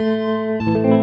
Schön,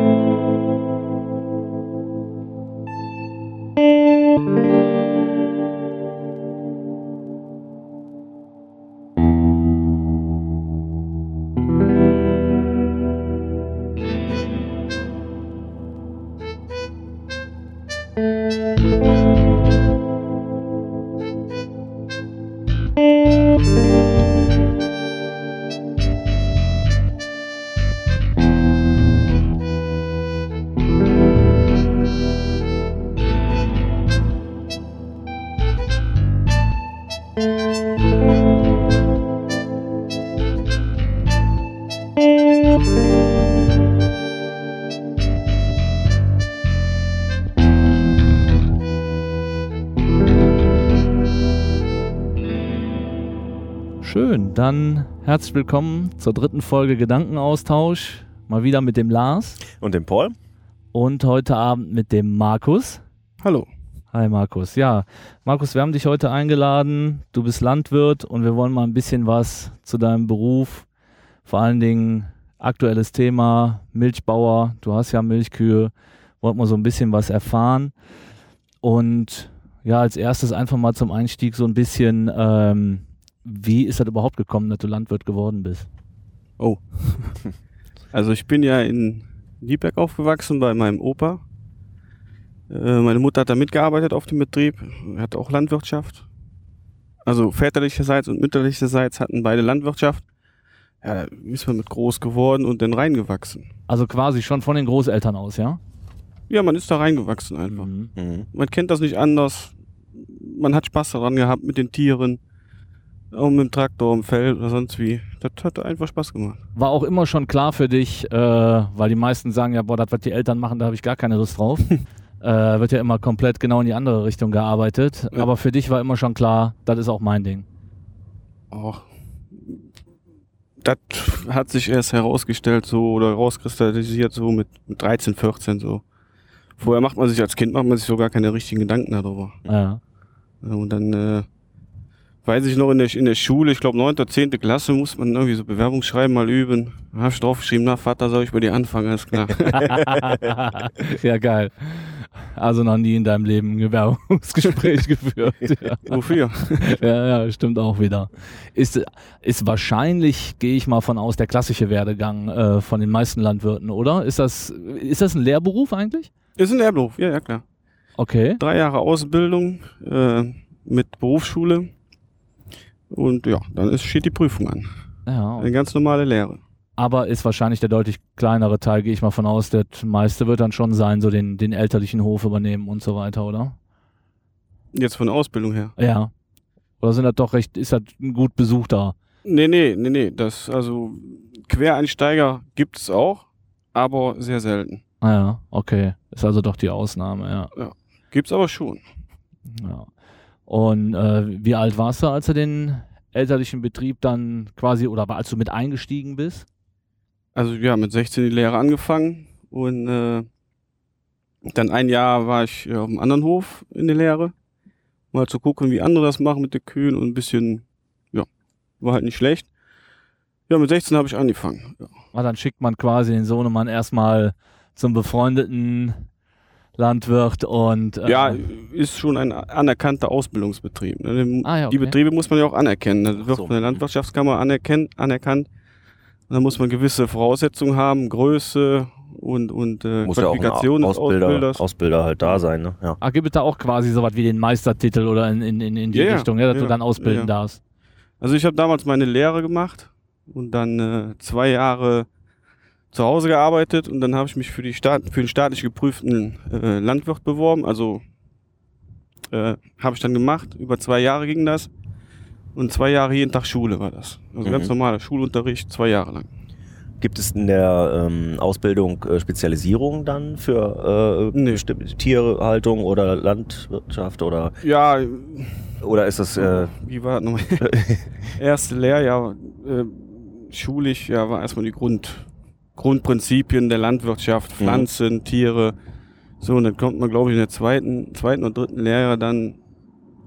dann herzlich willkommen zur dritten Folge Gedankenaustausch. Mal wieder mit dem Lars Und dem Paul? und heute Abend mit dem Markus. Hallo. Hi Markus. Ja, Markus, wir haben dich heute eingeladen. Du bist Landwirt und wir wollen mal ein bisschen was zu deinem Beruf, vor allen Dingen aktuelles Thema Milchbauer. Du hast ja Milchkühe, wollten wir so ein bisschen was erfahren. Und ja, als erstes einfach mal zum Einstieg so ein bisschen, ähm, wie ist das überhaupt gekommen, dass du Landwirt geworden bist? Oh. Also ich bin ja in Lieberg aufgewachsen bei meinem Opa. Äh, meine Mutter hat da mitgearbeitet auf dem Betrieb, hat auch Landwirtschaft. Also väterlicherseits und mütterlicherseits hatten beide Landwirtschaft. Ja, da ist man mit groß geworden und dann reingewachsen. Also quasi schon von den Großeltern aus, ja? Ja, man ist da reingewachsen einfach. Mhm. Mhm. Man kennt das nicht anders. Man hat Spaß daran gehabt mit den Tieren. Mit dem Traktor im Feld oder sonst wie. Das hat einfach Spaß gemacht. War auch immer schon klar für dich, äh, weil die meisten sagen ja, boah, das, was die Eltern machen, da habe ich gar keine Lust drauf. äh, wird ja immer komplett genau in die andere Richtung gearbeitet. Ja. Aber für dich war immer schon klar, das ist auch mein Ding. auch das hat sich erst herausgestellt so oder rauskristallisiert so mit, mit 13, 14 so. Vorher macht man sich als Kind macht man sich so gar keine richtigen Gedanken darüber. Ja. Ja, Und dann äh, weiß ich noch in der, in der Schule, ich glaube 9. 10. Klasse, muss man irgendwie so Bewerbungsschreiben mal üben. Da habe ich draufgeschrieben, na Vater, soll ich bei dir anfangen, alles klar. ja, geil. Also noch nie in deinem Leben ein Bewerbungsgespräch geführt. Ja. Wofür? ja, ja, stimmt auch wieder. Ist, ist wahrscheinlich, gehe ich mal von aus, der klassische Werdegang äh, von den meisten Landwirten, oder? Ist das, ist das ein Lehrberuf eigentlich? Ist ein Lehrberuf, ja, ja klar. Okay. Drei Jahre Ausbildung äh, mit Berufsschule. Und ja, dann ist, steht die Prüfung an. Ja, Eine ganz normale Lehre. aber ist wahrscheinlich der deutlich kleinere Teil, gehe ich mal von aus. Das meiste wird dann schon sein, so den, den elterlichen Hof übernehmen und so weiter, oder? Jetzt von der Ausbildung her. Ja. Oder sind das doch recht, ist das ein gut besuchter? Nee, nee, nee, nee. Das, also Quereinsteiger gibt es auch, aber sehr selten. Ah ja, okay. Ist also doch die Ausnahme, ja. Gibt's aber schon. ja. Und äh, wie alt warst du, als du den elterlichen Betrieb dann quasi, oder als du mit eingestiegen bist? Also ja, mit 16 die Lehre angefangen und äh, dann ein Jahr war ich ja, auf einem anderen Hof in der Lehre. Mal zu gucken, wie andere das machen mit den Kühen und ein bisschen, ja, war halt nicht schlecht. Ja, mit 16 habe ich angefangen. Ja. Ah, dann schickt man quasi den Sohnemann erstmal zum befreundeten Landwirt und äh, Ja, ist schon ein anerkannter Ausbildungsbetrieb. ne? Den- Ah, ja, Die okay. Betriebe muss man ja auch anerkennen. Das wird so. von der Landwirtschaftskammer anerkennt, anerkannt. Und da muss man gewisse Voraussetzungen haben, Größe und, und äh, Muss ja auch ein Qualifikation des Ausbilder, Ausbilders. Ausbilder halt da sein, ne? Ja. Ah, gibt es da auch quasi so was wie den Meistertitel oder in, in, in, in die Ja, ja, Richtung, ja, dass du ja, dann ausbilden ja. darfst? Also ich habe damals meine Lehre gemacht und dann äh, zwei Jahre zu Hause gearbeitet und dann habe ich mich für, die Staat, für den staatlich geprüften äh, Landwirt beworben. Also äh, habe ich dann gemacht. Über zwei Jahre ging das. Und zwei Jahre jeden Tag Schule war das. Also Mhm. ganz normaler Schulunterricht, zwei Jahre lang. Gibt es in der ähm, Ausbildung äh, Spezialisierung dann für äh, Nee. Tierhaltung oder Landwirtschaft oder, Ja, oder ist das äh, wie war das nochmal? Erste Lehrjahr, äh, schulisch, ja, war erstmal die Grund, Grundprinzipien der Landwirtschaft, Mhm. Pflanzen, Tiere. So, und dann kommt man, glaube ich, in der zweiten, zweiten oder dritten Lehrjahr dann,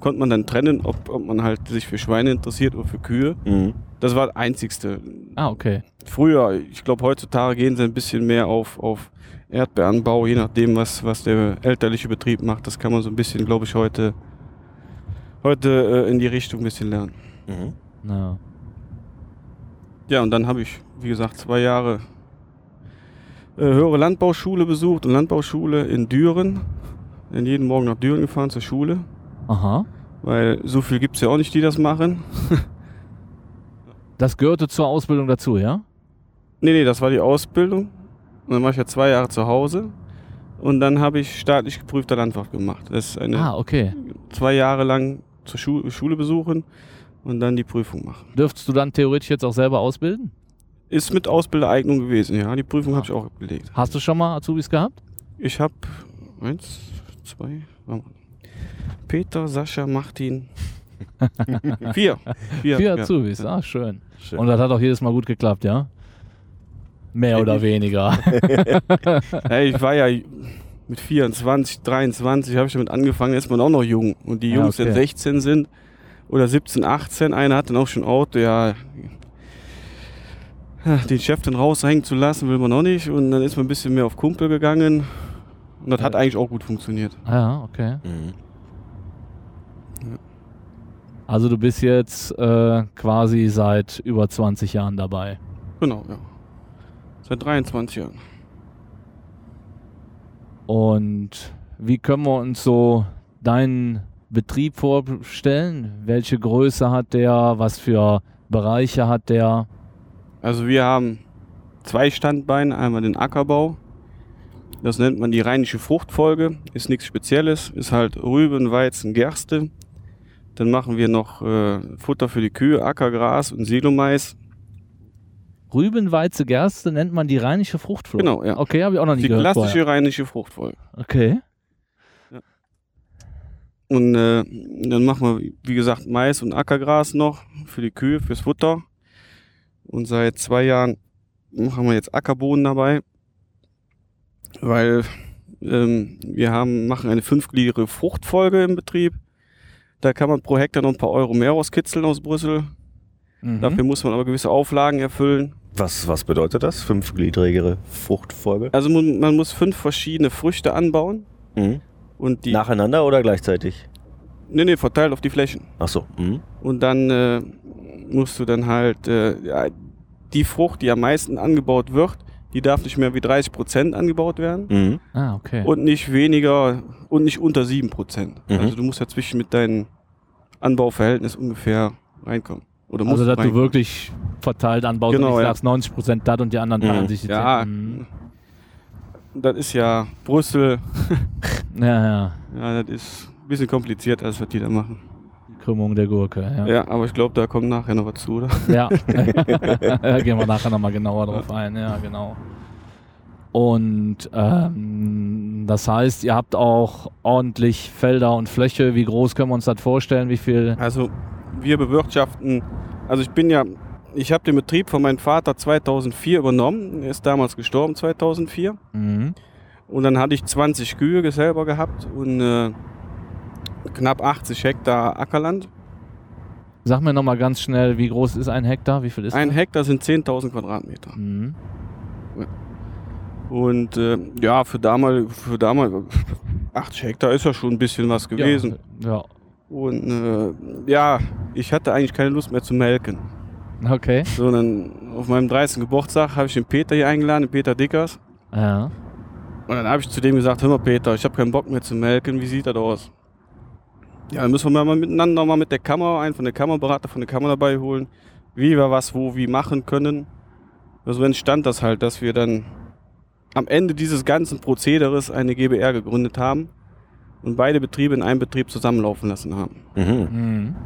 konnte man dann trennen, ob, ob man halt sich für Schweine interessiert oder für Kühe. mhm. Das war das Einzigste. Ah, okay. Früher, ich glaube, heutzutage gehen sie ein bisschen mehr auf, auf Erdbeeranbau, je nachdem, was, was der elterliche Betrieb macht. Das kann man so ein bisschen, glaube ich, heute, heute äh, in die Richtung ein bisschen lernen. Mhm. Ja. Ja, und dann habe ich, wie gesagt, zwei Jahre höhere Landbauschule besucht und Landbauschule in Düren. Bin jeden Morgen nach Düren gefahren zur Schule, Aha. weil so viel gibt es ja auch nicht, die das machen. Das gehörte zur Ausbildung dazu, ja? Nee, nee, das war die Ausbildung. Und dann war ich ja zwei Jahre zu Hause. Und dann habe ich staatlich geprüfter Landwirt gemacht. Das ist eine Ah, okay. zwei Jahre lang zur Schu Schule besuchen und dann die Prüfung machen. Dürftest du dann theoretisch jetzt auch selber ausbilden? Ist mit Ausbildereignung gewesen, ja. Die Prüfung habe ich auch abgelegt. Hast du schon mal Azubis gehabt? Ich habe eins, zwei. Peter, Sascha, Martin. Vier. Vier, Vier ja. Azubis, ah, schön. Schön. Und das hat auch jedes Mal gut geklappt, ja? Mehr oder weniger. Hey, ich war ja mit 24, 23 habe ich damit angefangen, ist man auch noch jung. Und die Ja, Jungs, die okay. 16 sind oder 17, 18, einer hat dann auch schon Auto, ja. Den Chef dann raushängen zu lassen, will man auch nicht. Und dann ist man ein bisschen mehr auf Kumpel gegangen. Und das hat eigentlich auch gut funktioniert. Ah, ja, okay. Mhm. Also du bist jetzt äh, quasi seit über 20 Jahren dabei. Genau, ja. Seit 23 Jahren. Und wie können wir uns so deinen Betrieb vorstellen? Welche Größe hat der? Was für Bereiche hat der? Also wir haben zwei Standbeine, einmal den Ackerbau. Das nennt man die rheinische Fruchtfolge. Ist nichts Spezielles, ist halt Rüben, Weizen, Gerste. Dann machen wir noch äh, Futter für die Kühe, Ackergras und Silomais. Rüben, Weize, Gerste nennt man die rheinische Fruchtflucht. Genau, ja. Okay, habe ich auch noch nie Die gehört. klassische vorher. rheinische Fruchtfolge. Okay. Und äh, dann machen wir, wie gesagt, Mais und Ackergras noch für die Kühe, fürs Futter. Und seit zwei Jahren machen wir jetzt Ackerbohnen dabei, weil ähm, wir haben, machen eine fünfgliedrige Fruchtfolge im Betrieb. Da kann man pro Hektar noch ein paar Euro mehr rauskitzeln aus Brüssel. Mhm. Dafür muss man aber gewisse Auflagen erfüllen. Was, was bedeutet das? Fünfgliedrigere Fruchtfolge? Also man, man muss fünf verschiedene Früchte anbauen Mhm. und die, Nacheinander oder gleichzeitig? nee, nee, verteilt auf die Flächen. Ach so. Mhm. Und dann äh, musst du dann halt äh, die Frucht, die am meisten angebaut wird, die darf nicht mehr wie 30 Prozent angebaut werden Mhm. Ah, okay. und nicht weniger und nicht unter 7 Prozent. Mhm. Also du musst dazwischen mit deinem Anbauverhältnis ungefähr reinkommen. Oder musst also, dass du reinkommen. wirklich verteilt anbaust Genau, und nicht ja. sagst 90 Prozent das und die anderen Mhm. teilen sich die Ja, zehn. das ist ja Brüssel. Mhm. Ja, ja. Ja, das ist ein bisschen kompliziert, als was die da machen. Die Krümmung der Gurke, ja. Ja, aber ich glaube, da kommt nachher noch was zu, oder? Ja, da gehen wir nachher nochmal genauer drauf ein, ja, genau. Und ähm, das heißt, ihr habt auch ordentlich Felder und Fläche. Wie groß können wir uns das vorstellen? Wie viel? Also wir bewirtschaften, also ich bin ja, ich habe den Betrieb von meinem Vater 2004 übernommen. Er ist damals gestorben 2004. Mhm. Und dann hatte ich 20 Kühe selber gehabt und äh, knapp 80 Hektar Ackerland. Sag mir nochmal ganz schnell, wie groß ist ein Hektar? Wie viel ist Ein das? Hektar sind 10.000 Quadratmeter. Mhm. Und äh, ja, für damals, für damals, 80 Hektar ist ja schon ein bisschen was gewesen. Ja. Und äh, ja, ich hatte eigentlich keine Lust mehr zu melken. ja. Okay. Sondern auf meinem 30. Geburtstag habe ich den Peter hier eingeladen, den Peter Dickers. Ja. Und dann habe ich zu dem gesagt, hör mal Peter, ich habe keinen Bock mehr zu melken, wie sieht das aus? Ja, dann müssen wir mal miteinander mal mit der Kamera, einen von der Kameraberater von der Kamera dabei holen, wie wir was wo wie machen können. Also entstand das halt, dass wir dann am Ende dieses ganzen Prozederes eine GBR gegründet haben und beide Betriebe in einem Betrieb zusammenlaufen lassen haben. Mhm. Mhm.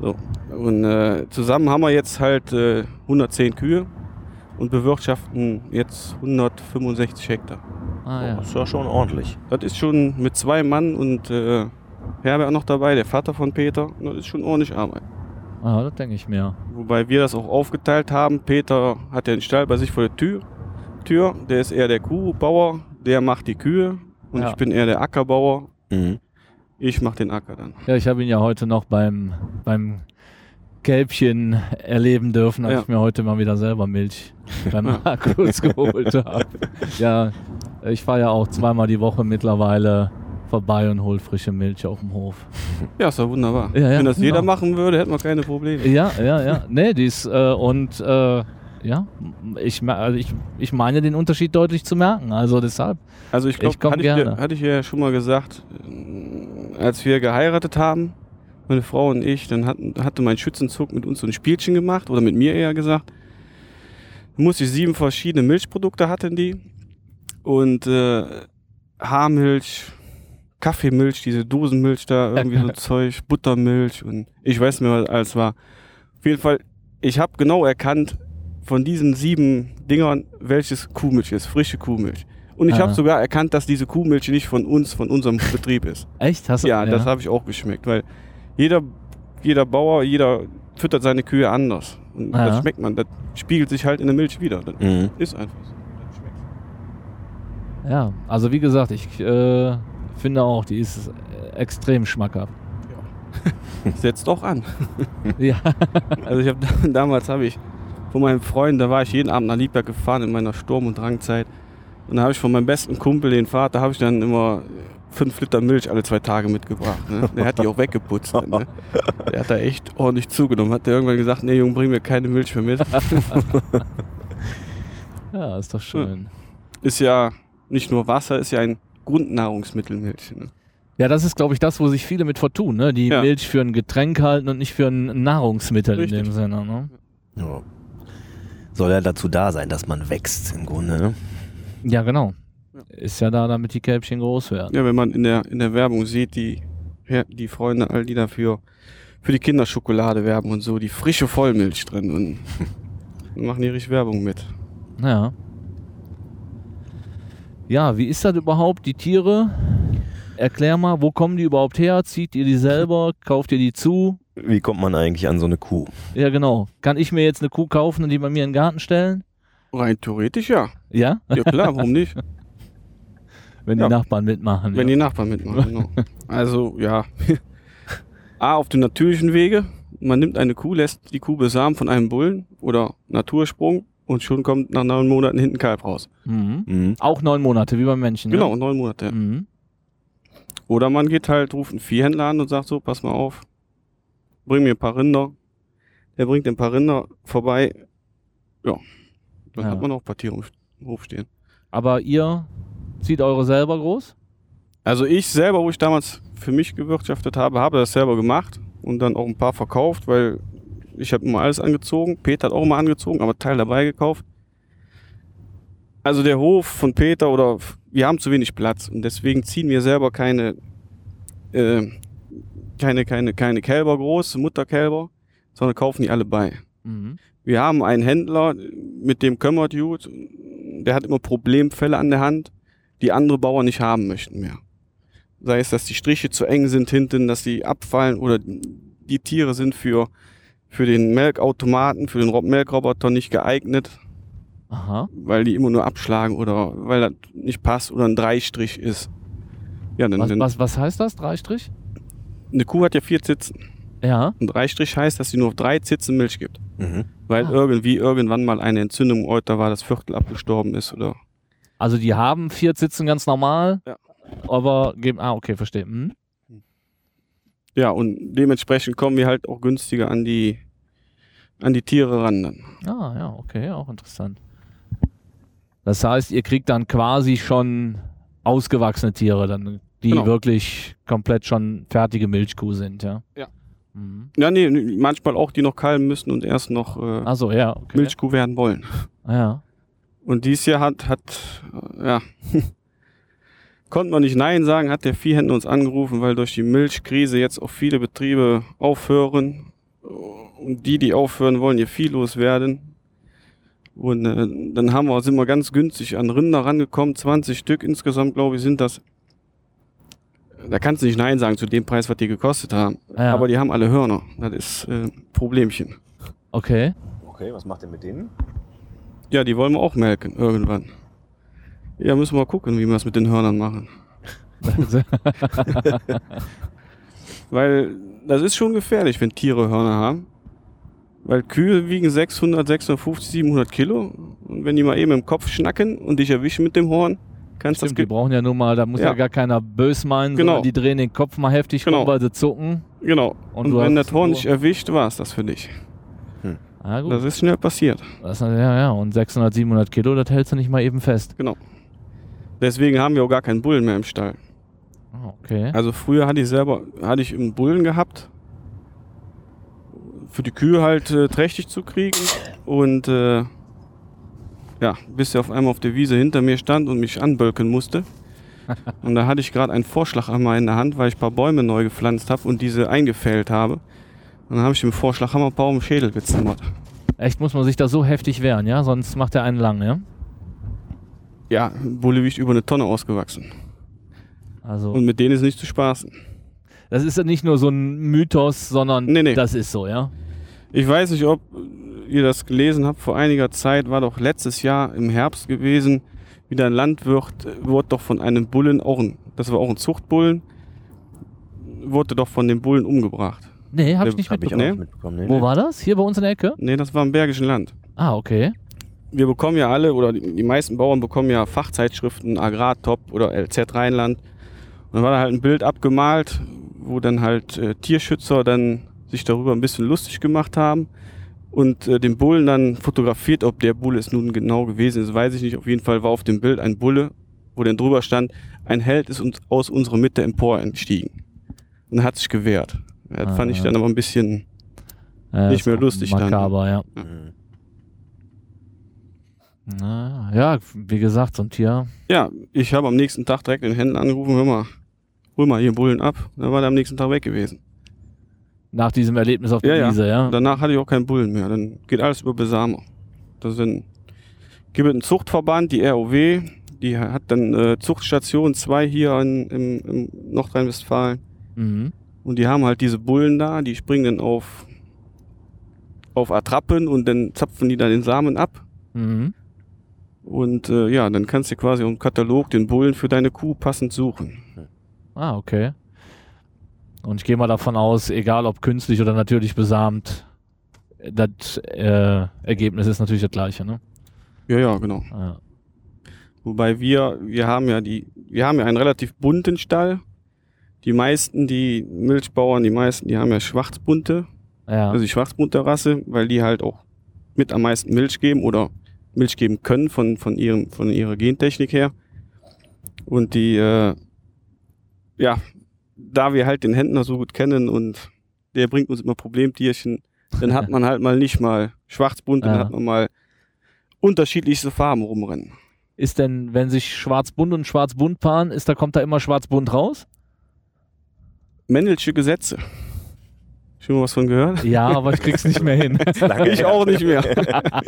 So. Und äh, zusammen haben wir jetzt halt äh, 110 Kühe und bewirtschaften jetzt 165 Hektar. Ah, ja. Das ist ja schon ordentlich. Das ist schon mit zwei Mann und äh, Herbert noch dabei, der Vater von Peter. Das ist schon ordentlich Arbeit. Ah, das denke ich mir. Wobei wir das auch aufgeteilt haben. Peter hat ja den Stall bei sich vor der Tür. Tür. Der ist eher der Kuhbauer, der macht die Kühe. Und Ja. ich bin eher der Ackerbauer. Mhm. Ich mache den Acker dann. Ja, ich habe ihn ja heute noch beim, beim Kälbchen erleben dürfen, als Ja. ich mir heute mal wieder selber Milch beim Markus geholt habe. Ja, ich fahre ja auch zweimal die Woche mittlerweile vorbei und hol frische Milch auf dem Hof. Ja, ist doch wunderbar. Ja, ja, Wenn das genau. jeder machen würde, hätten wir keine Probleme. Ja, ja, ja. Nee, die ist, äh, und äh, ja, ich, also ich, ich meine den Unterschied deutlich zu merken. Also deshalb. Also ich glaube, hatte, ich dir- gerne. hatte ich ja schon mal gesagt, äh, als wir geheiratet haben, meine Frau und ich, dann hatten, hatte mein Schützenzug mit uns so ein Spielchen gemacht, oder mit mir eher gesagt. Muss ich sieben verschiedene Milchprodukte hatten die. Und äh, Haarmilch, Kaffeemilch, diese Dosenmilch da, irgendwie so Zeug, Buttermilch und ich weiß nicht mehr, was alles war. Auf jeden Fall, ich habe genau erkannt von diesen sieben Dingern, welches Kuhmilch ist, frische Kuhmilch. Und ich Ah. habe sogar erkannt, dass diese Kuhmilch nicht von uns, von unserem Betrieb ist. Echt? Hast du, Ja, das habe ich auch geschmeckt, weil jeder, jeder Bauer, jeder füttert seine Kühe anders. Und Ja. das schmeckt man, das spiegelt sich halt in der Milch wieder. Das Mhm. ist einfach so. Das schmeckt. Ja, also wie gesagt, ich äh, finde auch, die ist extrem schmackhaft. Setzt doch an. Ja. Also ich habe damals habe ich von meinem Freund, da war ich jeden Abend nach Liebberg gefahren in meiner Sturm- und Drangzeit. Und da habe ich von meinem besten Kumpel, den Vater, habe ich dann immer fünf Liter Milch alle zwei Tage mitgebracht. Ne? Der hat die auch weggeputzt. Ne? Der hat da echt ordentlich zugenommen. Hat der irgendwann gesagt, nee Junge, bring mir keine Milch mehr mit. Ja, ist doch schön. Ist ja nicht nur Wasser, ist ja ein Grundnahrungsmittel Milch. Ne? Ja, das ist, glaube ich, das, wo sich viele mit vertun, ne? Die Ja. Milch für ein Getränk halten und nicht für ein Nahrungsmittel Richtig. in dem Sinne, ne? Ja. Soll ja dazu da sein, dass man wächst im Grunde. Ne? Ja, genau. Ja. Ist ja da, damit die Kälbchen groß werden. Ja, wenn man in der, in der Werbung sieht, die, die Freunde, all die dafür für die Kinderschokolade werben und so, die frische Vollmilch drin und dann machen die richtig Werbung mit. Ja. Ja, wie ist das überhaupt? Die Tiere? Erklär mal, wo kommen die überhaupt her? Zieht ihr die selber? Kauft ihr die zu? Wie kommt man eigentlich an so eine Kuh? Ja, genau. Kann ich mir jetzt eine Kuh kaufen und die bei mir in den Garten stellen? Rein theoretisch ja. Ja? Ja klar, warum nicht? Wenn Ja. die Nachbarn mitmachen. Wenn ja. die Nachbarn mitmachen, genau. Also ja. A, auf dem natürlichen Wege. Man nimmt eine Kuh, lässt die Kuh besamen von einem Bullen oder Natursprung und schon kommt nach neun Monaten hinten Kalb raus. mhm. Mhm. Auch neun Monate, wie beim Menschen. Genau, neun Monate. Mhm. Oder man geht halt, ruft einen Viehhändler an und sagt so, pass mal auf, bring mir ein paar Rinder. Der bringt ein paar Rinder vorbei. Ja, dann Ja. hat man auch ein paar Tiere im Hof stehen. Aber ihr zieht eure selber groß? Also ich selber, wo ich damals für mich gewirtschaftet habe, habe das selber gemacht und dann auch ein paar verkauft, weil ich habe immer alles angezogen. Peter hat auch immer angezogen, aber Teil dabei gekauft. Also der Hof von Peter oder wir haben zu wenig Platz und deswegen ziehen wir selber keine äh, keine keine keine Kälber groß, Mutterkälber, sondern kaufen die alle bei. Mhm. Wir haben einen Händler, mit dem es gut. Der hat immer Problemfälle an der Hand, die andere Bauern nicht haben möchten mehr. Sei es, dass die Striche zu eng sind hinten, dass die abfallen oder die Tiere sind für, für den Melkautomaten, für den Rob- Melkroboter nicht geeignet, Aha. weil die immer nur abschlagen oder weil das nicht passt oder ein Dreistrich ist. Ja, dann, Was, dann was, was heißt das? Dreistrich? eine Kuh hat ja vier Zitzen. Ja. Ein Dreistrich heißt, dass sie nur auf drei Zitzen Milch gibt. Mhm. Weil Ah. irgendwie irgendwann mal eine Entzündung im Euter war, das Viertel abgestorben ist oder Also die haben vier Sitzen ganz normal, Ja. aber geben. Ah, okay, verstehe. Hm? Ja, und dementsprechend kommen wir halt auch günstiger an die, an die Tiere ran dann. Ah, ja, okay, auch interessant. Das heißt, ihr kriegt dann quasi schon ausgewachsene Tiere, dann, die Genau. wirklich komplett schon fertige Milchkuh sind, ja? Ja. Mhm. Ja, nee, manchmal auch, die noch kalben müssen und erst noch äh, Also ja, okay. Milchkuh werden wollen. Ah, Ja. Und dies Jahr hat, hat äh, ja, konnte man nicht Nein sagen, hat der Viehhändler uns angerufen, weil durch die Milchkrise jetzt auch viele Betriebe aufhören. Und die, die aufhören, wollen ihr Vieh loswerden. Und äh, dann haben wir, sind wir ganz günstig an Rinder rangekommen, 20 Stück insgesamt, glaube ich, sind das. Da kannst du nicht Nein sagen zu dem Preis, was die gekostet haben. Ja. Aber die haben alle Hörner. Das ist äh, ein Problemchen. Okay. Okay, was macht ihr mit denen? Ja, die wollen wir auch melken irgendwann. Ja, müssen wir mal gucken, wie wir es mit den Hörnern machen. Weil das ist schon gefährlich, wenn Tiere Hörner haben. Weil Kühe wiegen 600, 650, 700 Kilo. Und wenn die mal eben im Kopf schnacken und dich erwischen mit dem Horn, kannst du das Stimmt, die brauchen ja nur mal, da muss ja, Ja. gar keiner bös meinen, Genau. die drehen den Kopf mal heftig Genau. rum, weil sie zucken. Genau. Und Und, wenn das Horn dich erwischt, war es das für dich. Ah, gut. Das ist schnell passiert. Das, ja, ja, und 600, 700 Kilo, das hältst du nicht mal eben fest. Genau. Deswegen haben wir auch gar keinen Bullen mehr im Stall. Ah, Okay. Also früher hatte ich selber, hatte ich einen Bullen gehabt. Für die Kühe halt äh, trächtig zu kriegen. Und äh, ja, bis er auf einmal auf der Wiese hinter mir stand und mich anbölken musste. und da hatte ich gerade einen Vorschlaghammer in der Hand, weil ich ein paar Bäume neu gepflanzt habe und diese eingefällt habe. Und dann habe ich dem Vorschlaghammer ein paar um den Schädel gezimmert. Echt, muss man sich da so heftig wehren, ja? Sonst macht er einen lang, ja? Ja, Bulle wiegt über eine Tonne ausgewachsen. Also, Und mit denen ist nicht zu spaßen. das ist ja nicht nur so ein Mythos, sondern Nee, nee. das ist so, ja? Ich weiß nicht, ob ihr das gelesen habt. Vor einiger Zeit war doch letztes Jahr im Herbst gewesen, wieder ein Landwirt äh, wurde doch von einem Bullen, auch ein, das war auch ein Zuchtbullen, wurde doch von dem Bullen umgebracht. Nee, hab Ne, ich nicht Hab ich auch mitbekommen. nicht mitbekommen. Nee, Wo nee. war das? Hier bei uns in der Ecke? Nee, das war im Bergischen Land. Ah, okay. Wir bekommen ja alle, oder die, meisten Bauern bekommen ja Fachzeitschriften, Agrartop oder LZ Rheinland. Und dann war da halt ein Bild abgemalt, wo dann halt äh, Tierschützer dann sich darüber ein bisschen lustig gemacht haben und äh, den Bullen dann fotografiert, ob der Bulle es nun genau gewesen ist, weiß ich nicht. Auf jeden Fall war auf dem Bild ein Bulle, wo dann drüber stand, ein Held ist uns aus unserer Mitte empor entstiegen. Und er hat sich gewehrt. Das Ah, fand ich ja. dann aber ein bisschen, Äh, Nicht mehr lustig dann. Makaber, ja. Na, ja, wie gesagt, so ein Tier. ja, ich habe am nächsten Tag direkt den Händler angerufen, hör mal, hol mal hier Bullen ab. Dann war der am nächsten Tag weg gewesen. Nach diesem Erlebnis auf der Ja, ja. Wiese, ja. Und danach hatte ich auch keinen Bullen mehr. Dann geht alles über Besamer. Das sind, gibt es einen Zuchtverband, die ROW, die hat dann äh, Zuchtstation 2 hier in, im, im Nordrhein-Westfalen. Mhm. Und die haben halt diese Bullen da, die springen dann auf, auf Attrappen und dann zapfen die dann den Samen ab. Mhm. Und äh, ja, dann kannst du quasi im Katalog den Bullen für deine Kuh passend suchen. Ah, okay. Und ich gehe mal davon aus, egal ob künstlich oder natürlich besamt, das äh, Ergebnis ist natürlich das gleiche, ne? Ja, ja, genau. Ja. Wobei wir, wir haben ja die, wir haben ja einen relativ bunten Stall. Die meisten, die Milchbauern, die meisten, die haben ja schwarzbunte, ja. also die schwarzbunte Rasse, weil die halt auch mit am meisten Milch geben oder Milch geben können von, von ihrem, von ihrer Gentechnik her. Und die, äh, ja, da wir halt den Händler so gut kennen und der bringt uns immer Problemtierchen, dann hat man halt mal nicht mal schwarzbunt, dann Ja. hat man mal unterschiedlichste Farben rumrennen. Ist denn, wenn sich schwarz-bunt und schwarz-bunt paaren, ist da, kommt da immer schwarz-bunt raus? Mendelsche Gesetze. Schon mal was von gehört? Ja, aber ich krieg's nicht mehr hin. Ich auch nicht mehr.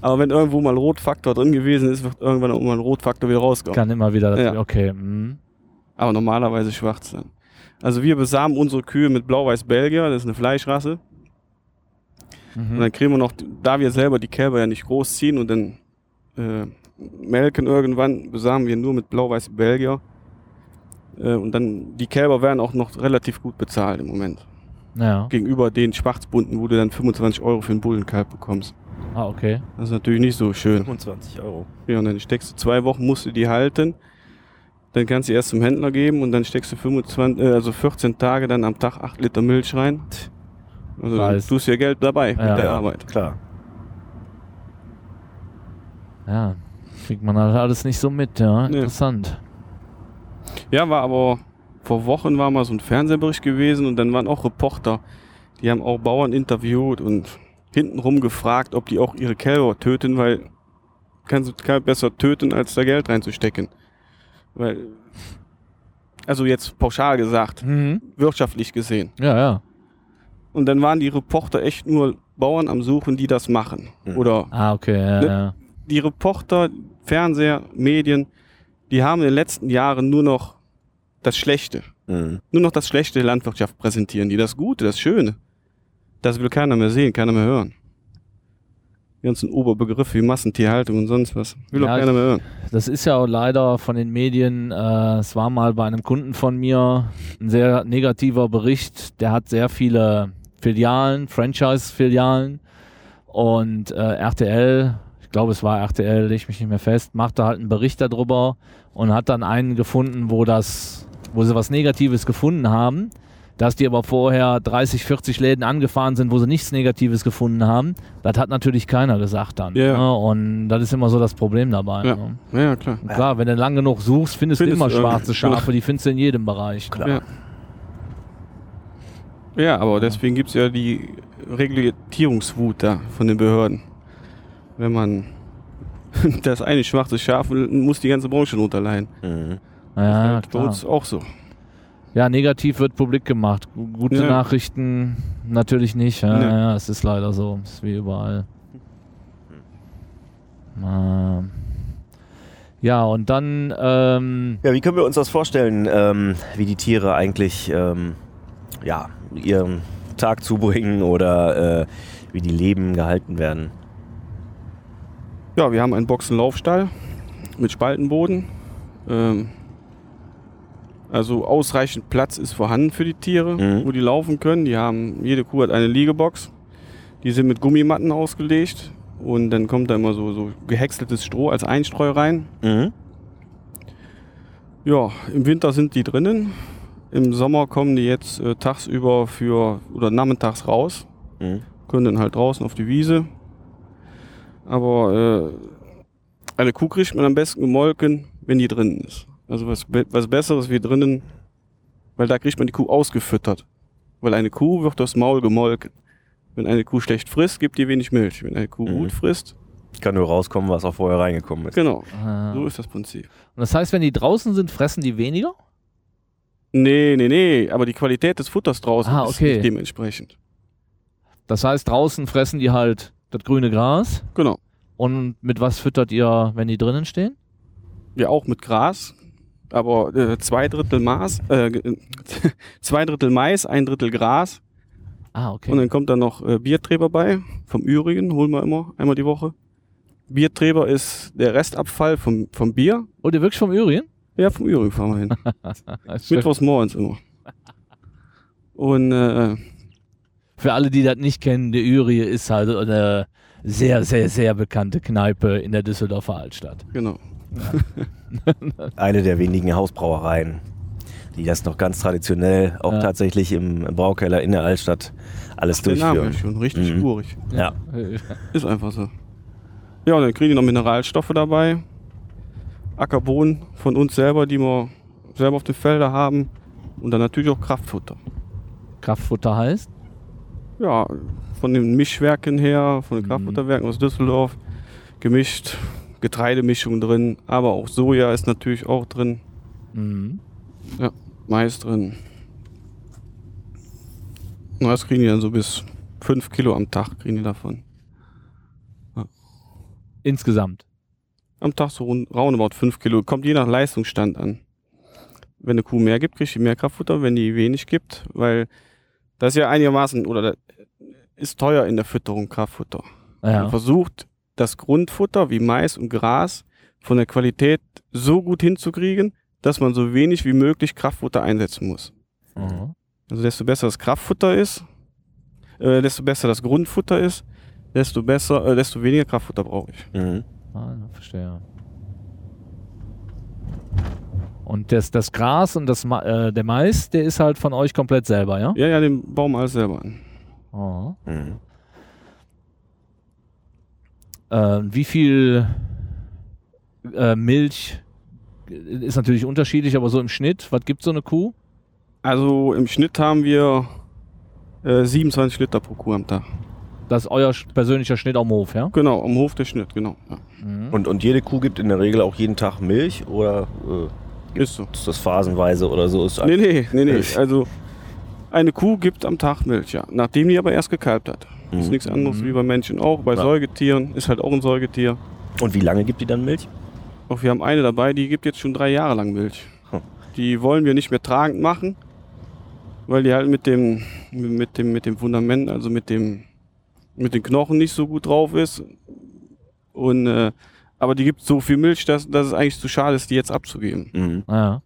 Aber wenn irgendwo mal Rotfaktor drin gewesen ist, wird irgendwann auch mal ein Rotfaktor wieder rauskommen. Kann immer wieder. Ja. Okay. mhm. Aber normalerweise schwarz dann. Also wir besamen unsere Kühe mit Blau-Weiß Belgier, das ist eine Fleischrasse. Und Mhm. dann kriegen wir noch, da wir selber die Kälber ja nicht großziehen und dann äh, melken irgendwann, besamen wir nur mit Blau-Weiß Belgier. Äh, und dann, die Kälber werden auch noch relativ gut bezahlt im Moment. Ja. Gegenüber den Schwarzbunten, wo du dann 25 Euro für einen Bullenkalb bekommst. Ah, okay. Das ist natürlich nicht so schön. 25 Euro. Ja, und dann steckst du zwei Wochen, musst du die halten. Dann kannst du die erst zum Händler geben und dann steckst du 25, äh, also 14 Tage dann am Tag 8 Liter Milch rein. Also Weiß. tust du ja Geld dabei Ja. mit der Ja. Arbeit. Klar. Ja. Kriegt man halt alles nicht so mit, ja. Nee. Interessant. Ja, war aber vor Wochen war mal so ein Fernsehbericht gewesen und dann waren auch Reporter, die haben auch Bauern interviewt und hintenrum gefragt, ob die auch ihre Kälber töten, weil kannst du Kalb besser töten, als da Geld reinzustecken. Weil, also jetzt pauschal gesagt, Mhm. wirtschaftlich gesehen. Ja, ja. Und dann waren die Reporter echt nur Bauern am Suchen, die das machen. Mhm. Oder Ah, okay. Ja, Ne? ja. die Reporter, Fernseher, Medien, die haben in den letzten Jahren nur noch das Schlechte. Mhm. Nur noch das Schlechte der Landwirtschaft präsentieren. Die das Gute, das Schöne. Das will keiner mehr sehen, keiner mehr hören. Die ganzen Oberbegriffe wie Massentierhaltung und sonst was. Will Ja, auch keiner mehr hören. Das ist ja auch leider von den Medien, äh, es war mal bei einem Kunden von mir ein sehr negativer Bericht, der hat sehr viele Filialen, Franchise-Filialen. Und äh, RTL, ich glaube es war RTL, leg ich mich nicht mehr fest, machte halt einen Bericht darüber und hat dann einen gefunden, wo das, wo sie was Negatives gefunden haben, dass die aber vorher 30, 40 Läden angefahren sind, wo sie nichts Negatives gefunden haben. Das hat natürlich keiner gesagt dann. Ja. Ne? Und das ist immer so das Problem dabei. Ja. Ne? Ja, klar. Und klar, wenn du lang genug suchst, findest, Findest du immer du, äh, schwarze Schafe, die findest du in jedem Bereich. Klar. Ja. Ja, aber deswegen gibt es ja die Reglementierungswut da von den Behörden. Wenn man das eine schwarze Schaf will, muss die ganze Branche drunter leiden. Mhm. Ja, Bei klar. uns auch so. Ja, negativ wird publik gemacht. Gu- Gute Ja. Nachrichten natürlich nicht. Ja, Nee. ja, es ist leider so. Es ist wie überall. Ähm. Ja, und dann, ähm, Ja, wie können wir uns das vorstellen, ähm, wie die Tiere eigentlich ähm, ja, ihren Tag zubringen oder äh, wie die Leben gehalten werden? Ja, wir haben einen Boxenlaufstall mit Spaltenboden. Ähm, also ausreichend Platz ist vorhanden für die Tiere, Mhm. wo die laufen können. Die haben, jede Kuh hat eine Liegebox. Die sind mit Gummimatten ausgelegt. Und dann kommt da immer so, so gehäckseltes Stroh als Einstreu rein. Mhm. Ja, im Winter sind die drinnen. Im Sommer kommen die jetzt äh, tagsüber für oder nachmittags raus. Mhm. können dann halt draußen auf die Wiese. Aber äh, eine Kuh kriegt man am besten gemolken, wenn die drinnen ist. Also was, was Besseres wie drinnen, weil da kriegt man die Kuh ausgefüttert. Weil eine Kuh wird das Maul gemolken. Wenn eine Kuh schlecht frisst, gibt die wenig Milch. Wenn eine Kuh Mhm. gut frisst, Kann nur rauskommen, was auch vorher reingekommen ist. genau. äh, So ist das Prinzip. und das heißt, wenn die draußen sind, fressen die weniger? Nee, nee, nee, aber die Qualität des Futters draußen Ah, ist okay. nicht dementsprechend. Das heißt, draußen fressen die halt das grüne Gras. Genau. Und mit was füttert ihr, wenn die drinnen stehen? Ja, auch mit Gras, aber äh, zwei Drittel Maß, äh, zwei Drittel Mais, ein Drittel Gras Ah, okay. und dann kommt da noch äh, Biertreber bei, vom Ürigen, holen wir immer, einmal die Woche. Biertreber ist der Restabfall vom, vom Bier. oh, der wirklich vom Ürigen? Ja, vom Ürigen fahren wir hin. Mittwochs morgens immer. Und äh, Für alle, die das nicht kennen, der Ürie ist halt eine sehr, sehr, sehr bekannte Kneipe in der Düsseldorfer Altstadt. genau. Eine der wenigen Hausbrauereien, die das noch ganz traditionell auch Ja. tatsächlich im, Braukeller in der Altstadt alles Der Name durchführen. ist schon richtig Mhm. urig. Ja. Ist einfach so. Ja, dann kriegen die noch Mineralstoffe dabei. Ackerbohnen von uns selber, die wir selber auf den Feldern haben. Und dann natürlich auch Kraftfutter. Kraftfutter heißt? Ja, von den Mischwerken her, von den Mhm. Kraftfutterwerken aus Düsseldorf, gemischt, Getreidemischung drin, aber auch Soja ist natürlich auch drin, Mhm. Mais drin. Das kriegen die dann so bis 5 Kilo am Tag kriegen die davon. Insgesamt. Am Tag so rund, roundabout 5 Kilo. Kommt je nach Leistungsstand an. Wenn eine Kuh mehr gibt, kriegt sie mehr Kraftfutter, wenn die wenig gibt, weil das ist ja einigermaßen, oder das ist teuer in der Fütterung Kraftfutter. Ja. Man versucht, das Grundfutter wie Mais und Gras von der Qualität so gut hinzukriegen, dass man so wenig wie möglich Kraftfutter einsetzen muss. Mhm. Also desto besser das Kraftfutter ist, äh, desto besser das Grundfutter ist, desto besser, äh, desto weniger Kraftfutter brauche ich. Mhm. Ah, verstehe. Und das, das Gras und das, äh, der Mais, der ist halt von euch komplett selber, ja? Ja, ja, den wir alles selber an. Oh. Mhm. Äh, wie viel äh, Milch ist natürlich unterschiedlich, aber so im Schnitt, was gibt so eine Kuh? Also im Schnitt haben wir äh, 27 Liter pro Kuh am Tag. Das ist euer persönlicher Schnitt am Hof, ja? Genau, am Hof der Schnitt, genau. Ja. Mhm. Und, und jede Kuh gibt in der Regel auch jeden Tag Milch oder äh, Ist so. ist das phasenweise oder so? Ist Nee, nee, nee, nee. Also eine Kuh gibt am Tag Milch, ja. Nachdem die aber erst gekalbt hat. Das ist Mhm. nichts anderes Mhm. wie bei Menschen auch. Bei Ja. Säugetieren ist halt auch ein Säugetier. Und wie lange gibt die dann Milch? Auch wir haben eine dabei, die gibt jetzt schon drei Jahre lang Milch. Hm. Die wollen wir nicht mehr tragend machen, weil die halt mit dem, mit dem, mit dem Fundament, also mit dem, mit den Knochen nicht so gut drauf ist. Und, äh, aber die gibt so viel Milch, dass, dass es eigentlich zu schade ist, die jetzt abzugeben. Mhm. Ja.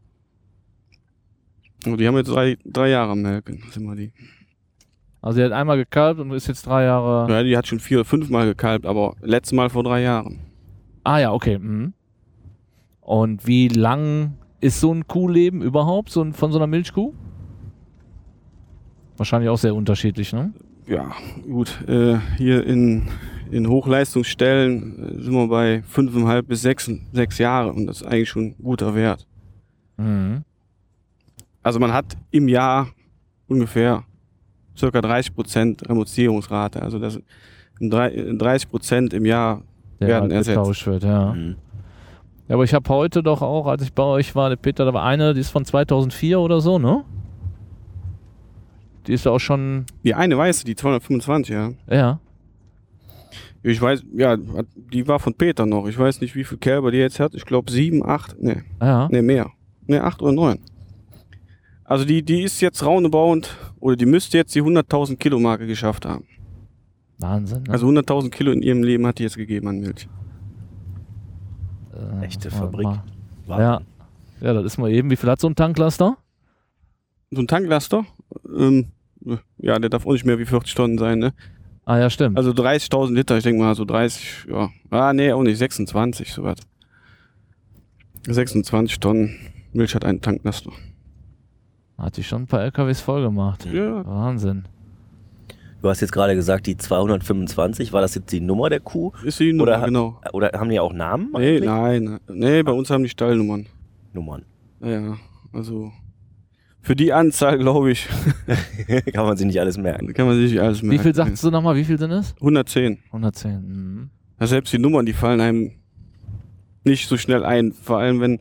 Und die haben jetzt drei, drei Jahre am Melken, sind wir die. Also die hat einmal gekalbt und ist jetzt drei Jahre. Ja, die hat schon vier oder fünf Mal gekalbt, aber letztes Mal vor drei Jahren. Ah ja, okay. Mhm. Und wie lang ist so ein Kuhleben überhaupt, so ein, von so einer Milchkuh? Wahrscheinlich auch sehr unterschiedlich, ne? Ja, gut. Äh, hier in, in Hochleistungsstellen äh, sind wir bei fünfeinhalb bis sechs, sechs Jahre und das ist eigentlich schon ein guter Wert. Mhm. Also man hat im Jahr ungefähr circa 30 Prozent Remontierungsrate. Also das in drei- in 30 Prozent im Jahr Der werden halt ersetzt. wird, ja. Mhm. Ja, aber ich habe heute doch auch, als ich bei euch war, der Peter, da war eine, die ist von 2004 oder so, ne? Die ist ja auch schon, Die eine weiße, die 225, ja. ja. Ich weiß, ja, die war von Peter noch. Ich weiß nicht, wie viel Kälber die jetzt hat. Ich glaube sieben, acht, ne, Ja. ne mehr. Ne, acht oder neun. Also die, die ist jetzt roundabout, oder die müsste jetzt die 100.000 Kilo Marke geschafft haben. Wahnsinn. Ne? Also 100.000 Kilo in ihrem Leben hat die jetzt gegeben an Milch. äh, Echte Fabrik. Ja. Ja, das ist mal eben. Wie viel hat so ein Tanklaster? So ein Tanklaster, ähm, ja, der darf auch nicht mehr wie 40 Tonnen sein, ne? Ah ja, stimmt. Also 30.000 Liter, ich denke mal so 30, ja. Ah, nee, auch nicht, 26, sowas. 26 Tonnen Milch hat ein Tanklaster. Hat die schon ein paar LKWs voll gemacht. Ja, Wahnsinn. Du hast jetzt gerade gesagt, die 225, war das jetzt die Nummer der Kuh? ist die Nummer, Oder genau. Oder haben die auch Namen? Nee, eigentlich? nein, nee, bei uns haben die Stallnummern. Nummern. Ja, also für die Anzahl, glaube ich, Kann man sich nicht alles merken. kann man sich nicht alles merken. Wie viel sagst du nochmal? Wie viel sind es? 110. 110. Mhm. Ja, selbst die Nummern, die fallen einem nicht so schnell ein. Vor allem, wenn,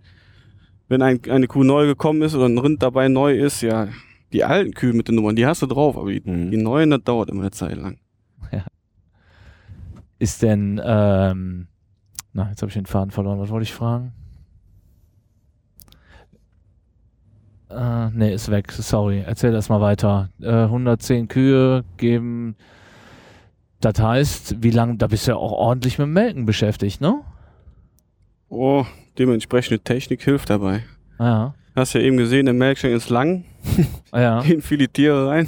wenn ein, eine Kuh neu gekommen ist oder ein Rind dabei neu ist, ja, die alten Kühe mit den Nummern, die hast du drauf, aber die, Mhm. die neuen, das dauert immer eine Zeit lang. Ist denn, ähm, na, jetzt habe ich den Faden verloren. Was wollte ich fragen? Äh, nee, ist weg. Sorry. Erzähl erst mal weiter. Äh, 110 Kühe geben. Das heißt, wie lange, da bist du ja auch ordentlich mit dem Melken beschäftigt, ne? Oh, dementsprechende Technik hilft dabei. Ah, Ja. Hast ja eben gesehen, der Melkschenk ist lang, Ah, ja. gehen viele Tiere rein.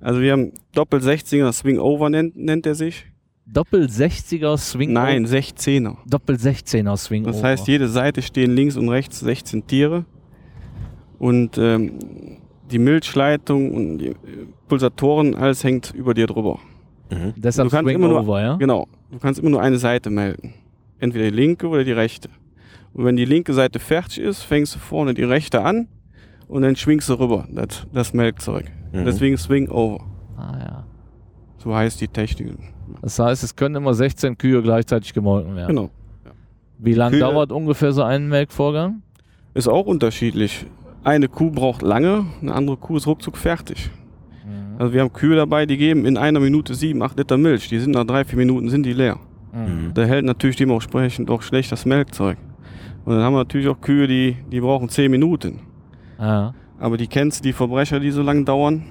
Also wir haben Doppel 16er Swing Over nennt, nennt er sich. Doppel 60er Swing. Nein, 16er. Doppel 16er Swing. Das Over. heißt, jede Seite stehen links und rechts 16 Tiere. Und ähm, die Milchleitung und die äh, Pulsatoren, alles hängt über dir drüber. Mhm. Deshalb du kannst Swing immer nur- Over, ja? Genau. Du kannst immer nur eine Seite melden. Entweder die linke oder die rechte. Und wenn die linke Seite fertig ist, fängst du vorne die rechte an und dann schwingst du rüber, das, das Melkzeug. Mhm. Deswegen Swing Over. Ah, ja. So heißt die Technik. Das heißt, es können immer 16 Kühe gleichzeitig gemolken werden. Genau. Wie lange dauert ungefähr so ein Melkvorgang? Ist auch unterschiedlich. Eine Kuh braucht lange, eine andere Kuh ist ruckzuck fertig. Also wir haben Kühe dabei, die geben in einer Minute sieben, acht Liter Milch. Die sind nach drei, vier Minuten sind die leer. Mhm. Da hält natürlich dementsprechend auch schlecht das Melkzeug. Und dann haben wir natürlich auch Kühe, die, die brauchen zehn Minuten. Ja. Aber die kennst du, die Verbrecher, die so lange dauern.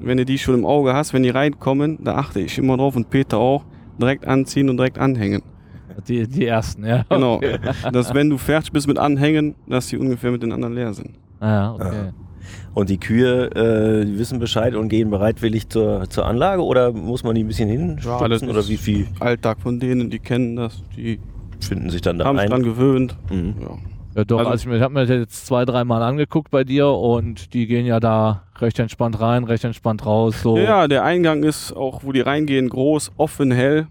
Wenn du die schon im Auge hast, wenn die reinkommen, da achte ich immer drauf und Peter auch, direkt anziehen und direkt anhängen. Die, die ersten, ja. Genau. Dass wenn du fertig bist mit Anhängen, dass die ungefähr mit den anderen leer sind. Ah, Ja, okay. Und die Kühe, äh, die wissen Bescheid und gehen bereitwillig zur, zur Anlage oder muss man die ein bisschen hinstupsen das oder wie viel Alltag von denen, die kennen das, die finden sich dann da haben sich ein? dran gewöhnt. Mhm. Ja. Ja, doch, Also- also, ich, ich habe mir das jetzt zwei, dreimal angeguckt bei dir und die gehen ja da recht entspannt rein, recht entspannt raus. So. Ja, der Eingang ist auch, wo die reingehen, groß, offen, hell.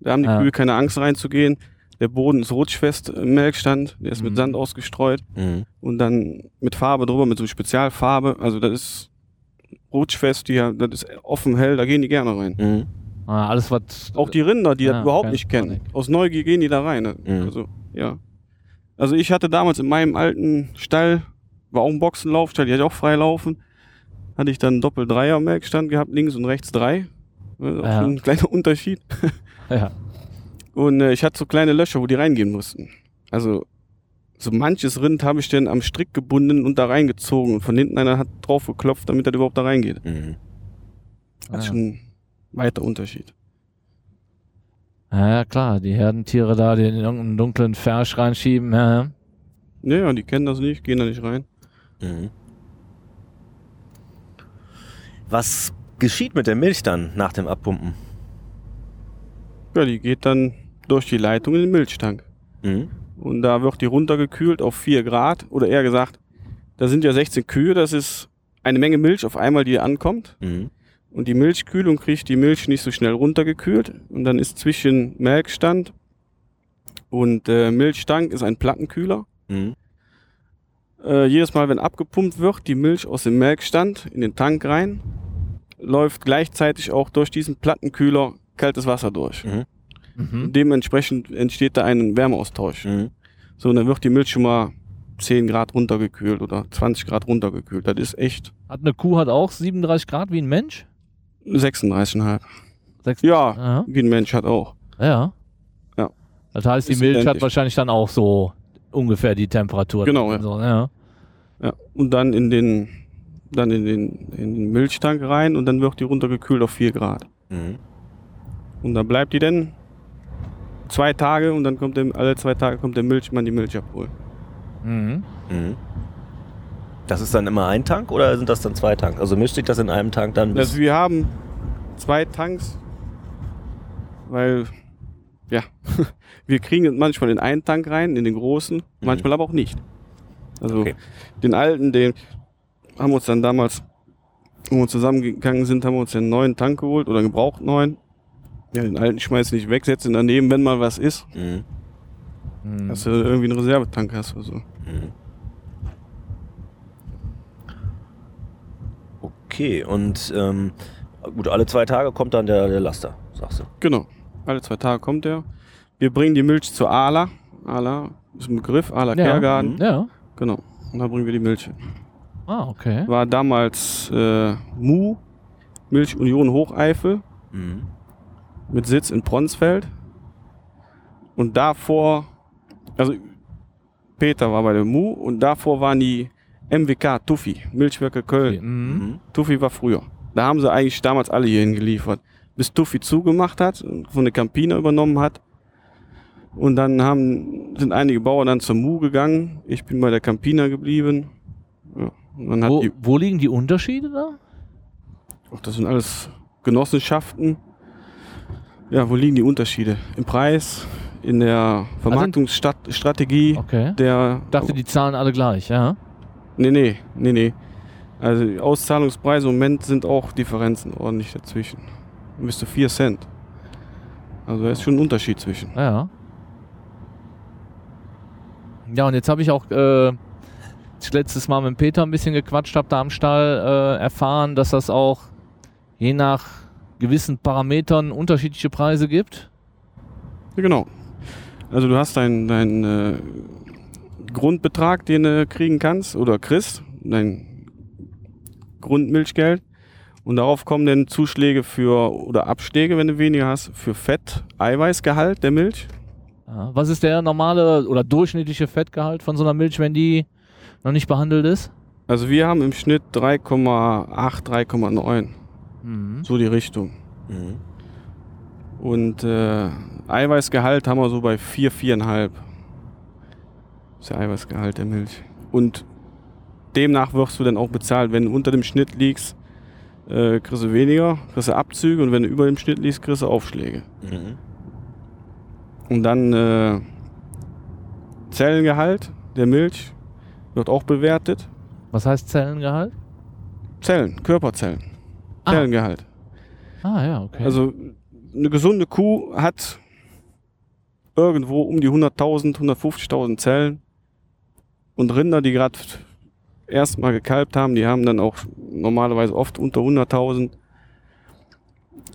Da haben die Ja. Kühe keine Angst reinzugehen. Der Boden ist rutschfest im Melkstand, der ist Mhm. mit Sand ausgestreut Mhm. und dann mit Farbe drüber, mit so Spezialfarbe. Also das ist rutschfest, die, das ist offen, hell, da gehen die gerne rein. Mhm. Ah, alles, was. Auch die Rinder, die Ja, das überhaupt nicht kennen. Panik. Aus Neugier gehen die da rein. Mhm. Also, ja. Also ich hatte damals in meinem alten Stall, war auch ein Boxenlaufstall, die hatte auch frei laufen. Hatte ich dann einen Doppel-Dreier-Melkstand gehabt, links und rechts drei. Auch Ja. schon ein kleiner Unterschied. Ja. Und äh, ich hatte so kleine Löcher, wo die reingehen mussten. Also so manches Rind habe ich dann am Strick gebunden und da reingezogen. Und von hinten einer hat drauf geklopft, damit er überhaupt da reingeht. Mhm. Das ist Ah. schon ein weiter Unterschied. Ja, klar, die Herdentiere da, die in irgendeinen dunklen Fersch reinschieben. Ja, ja. Ja, ja, die kennen das nicht, gehen da nicht rein. Mhm. Was geschieht mit der Milch dann nach dem Abpumpen? Ja, die geht dann durch die Leitung in den Milchtank. Mhm. Und da wird die runtergekühlt auf 4 Grad. Oder eher gesagt, da sind ja 16 Kühe, das ist eine Menge Milch auf einmal, die ankommt. Mhm. Und die Milchkühlung kriegt die Milch nicht so schnell runtergekühlt. Und dann ist zwischen Melkstand und äh, Milchtank ist ein Plattenkühler. Mhm. Äh, jedes Mal, wenn abgepumpt wird, die Milch aus dem Melkstand in den Tank rein, läuft gleichzeitig auch durch diesen Plattenkühler kaltes Wasser durch. Mhm. Mhm. Dementsprechend entsteht da ein Wärmeaustausch. Mhm. So, und dann wird die Milch schon mal 10 Grad runtergekühlt oder 20 Grad runtergekühlt. Das ist echt Hat eine Kuh hat auch 37 Grad wie ein Mensch? 36,5. Sechs- Ja, Aha. wie ein Mensch hat auch. Ja. Ja. Das heißt, die Ist Milch hat identisch. wahrscheinlich dann auch so ungefähr die Temperatur. Genau, ja. So, ja. Ja. Und dann in den, dann in den, in den Milchtank rein und dann wird die runtergekühlt auf 4 Grad. Mhm. Und dann bleibt die dann zwei Tage und dann kommt der, alle zwei Tage kommt der Milchmann die Milch abholen. Mhm. Mhm. Das ist dann immer ein Tank oder sind das dann zwei Tanks? Also mischt sich das in einem Tank dann? Also wir haben zwei Tanks, weil ja, wir kriegen es manchmal in einen Tank rein, in den großen, manchmal aber auch nicht. Also Okay. den alten, den haben wir uns dann damals, wo wir zusammengegangen sind, haben wir uns einen neuen Tank geholt oder gebraucht neuen. Ja, den alten schmeißen nicht weg, setzen daneben, wenn mal was ist, Mhm. Dass du irgendwie einen Reservetank hast oder so. Mhm. Okay, und ähm, gut, alle zwei Tage kommt dann der, der Laster, sagst du. Genau. Alle zwei Tage kommt der. Wir bringen die Milch zur Ala. Ala ist ein Begriff, Ala Ja. Kergarten. Ja. Genau. Und da bringen wir die Milch hin. Ah, okay. War damals äh, Mu, Milch Union Hocheifel, Mhm. Mit Sitz in Pronsfeld. Und davor, also Peter war bei der Mu und davor waren die MWK Tuffy, Milchwerke Köln. Mhm. Mhm. Tuffy war früher. Da haben sie eigentlich damals alle hierhin geliefert. Bis Tuffy zugemacht hat und von der Campina übernommen hat. Und dann haben, sind einige Bauern dann zur Mu gegangen. Ich bin bei der Campina geblieben. Ja. Und dann hat Wo, die, wo liegen die Unterschiede da? ach, das sind alles Genossenschaften. Ja, wo liegen die Unterschiede? Im Preis, in der Vermarktungsstrategie Okay. der. Ich dachte, die zahlen alle gleich, ja? Nee, nee, nee, nee. Also die Auszahlungspreise im Moment sind auch Differenzen ordentlich dazwischen. Bis zu 4 Cent. Also da ist schon ein Unterschied zwischen. Ja. Ja, und jetzt habe ich auch äh, letztes Mal mit Peter ein bisschen gequatscht habe da am Stall äh, erfahren, dass das auch je nach gewissen Parametern unterschiedliche Preise gibt. Ja, genau. Also du hast deinen dein, äh, Grundbetrag, den du kriegen kannst oder kriegst, dein Grundmilchgeld. Und darauf kommen dann Zuschläge für oder Abschläge, wenn du weniger hast, für Fett, Eiweißgehalt der Milch. Was ist der normale oder durchschnittliche Fettgehalt von so einer Milch, wenn die noch nicht behandelt ist? Also wir haben im Schnitt 3,8, 3,9. Mhm. So die Richtung. Mhm. Und äh, Eiweißgehalt haben wir so bei 4, 4,5. Das ist der Eiweißgehalt der Milch. Und demnach wirst du dann auch bezahlt. Wenn du unter dem Schnitt liegst, äh, kriegst du weniger, kriegst du Abzüge und wenn du über dem Schnitt liegst, kriegst du Aufschläge. Mhm. Und dann äh, Zellengehalt der Milch wird auch bewertet. Was heißt Zellengehalt? Zellen, Körperzellen. Ah. Zellengehalt. Ah ja, okay. Also eine gesunde Kuh hat irgendwo um die 100.000, 150.000 Zellen. Und Rinder, die gerade erstmal gekalbt haben, die haben dann auch normalerweise oft unter 100.000.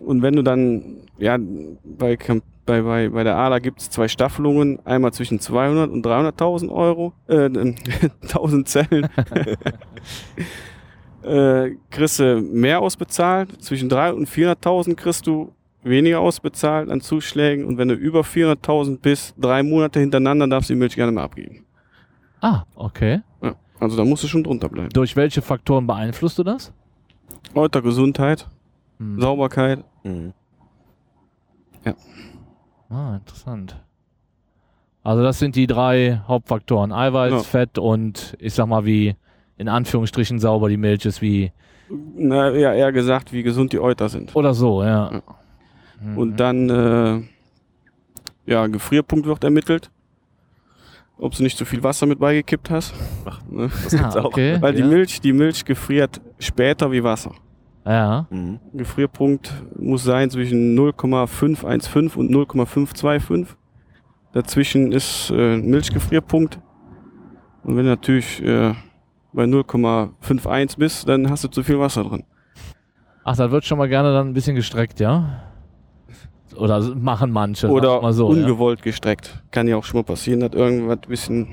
Und wenn du dann, ja, bei, bei, bei, bei der ALA gibt es zwei Staffelungen, einmal zwischen 200 und 300.000 Euro, äh, 1000 Zellen. äh, kriegst du mehr ausbezahlt. Zwischen 300.000 und 400.000 kriegst du weniger ausbezahlt an Zuschlägen. Und wenn du über 400.000 bist, drei Monate hintereinander, darfst du die Milch gerne mehr abgeben. ah, okay. Ja, also da musst du schon drunter bleiben. Durch welche Faktoren beeinflusst du das? Euter Gesundheit, Hm. Sauberkeit. Mhm. Ah, interessant. Also das sind die drei Hauptfaktoren. Eiweiß, Ja. Fett und ich sag mal wie in Anführungsstrichen sauber die Milch ist, wie. Na, ja, eher gesagt, wie gesund die Euter sind. Oder so, ja. Ja. Mhm. Und dann, äh, ja, Gefrierpunkt wird ermittelt. Ob du nicht zu viel Wasser mit beigekippt hast. Ne? Das gibt's ah, auch. okay. Weil die ja. Milch, die Milch gefriert später wie Wasser. Ja. Mhm. Gefrierpunkt muss sein zwischen 0,515 und 0,525. Dazwischen ist äh, Milchgefrierpunkt. Und wenn natürlich äh, bei 0,51 bist, dann hast du zu viel Wasser drin. Ach, das wird schon mal gerne dann ein bisschen gestreckt, ja? Oder machen manche. Oder so. ja. ungewollt gestreckt. Kann ja auch schon mal passieren, dass irgendwas ein bisschen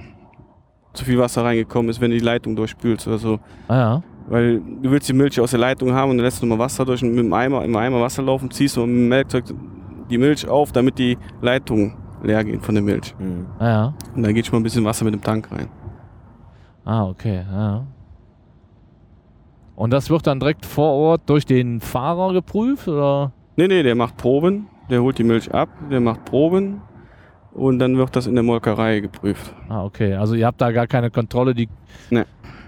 zu viel Wasser reingekommen ist, wenn du die Leitung durchspülst oder so. Ah, ja. Weil du willst die Milch aus der Leitung haben und dann lässt du mal Wasser durch und mit dem Eimer, im Eimer Wasser laufen, ziehst du mit dem Melkzeug die Milch auf, damit die Leitung leer geht von der Milch. Mhm. Ah, ja. Und dann geht schon mal ein bisschen Wasser mit dem Tank rein. Ah, okay. Ja. Und das wird dann direkt vor Ort durch den Fahrer geprüft, oder? Nee, nee, der macht Proben, der holt die Milch ab, der macht Proben und dann wird das in der Molkerei geprüft. Ah, okay. Also ihr habt da gar keine Kontrolle, die. Nee.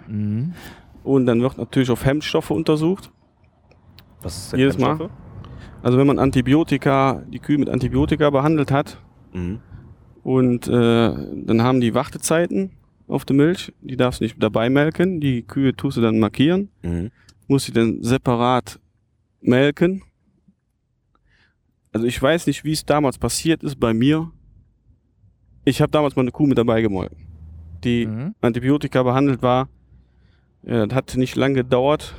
Mhm. Und dann wird natürlich auf Hemmstoffe untersucht. Was ist denn Jedes Mal? Hemmstoffe? Also wenn man Antibiotika, die Kühe mit Antibiotika behandelt hat Mhm. und äh, dann haben die Wartezeiten auf der Milch, die darfst du nicht dabei melken, die Kühe tust du dann markieren, Mhm. musst sie dann separat melken. Also ich weiß nicht, wie es damals passiert ist bei mir. Ich habe damals mal eine Kuh mit dabei gemolken, die Mhm. Antibiotika behandelt war. Ja, das hat nicht lange gedauert.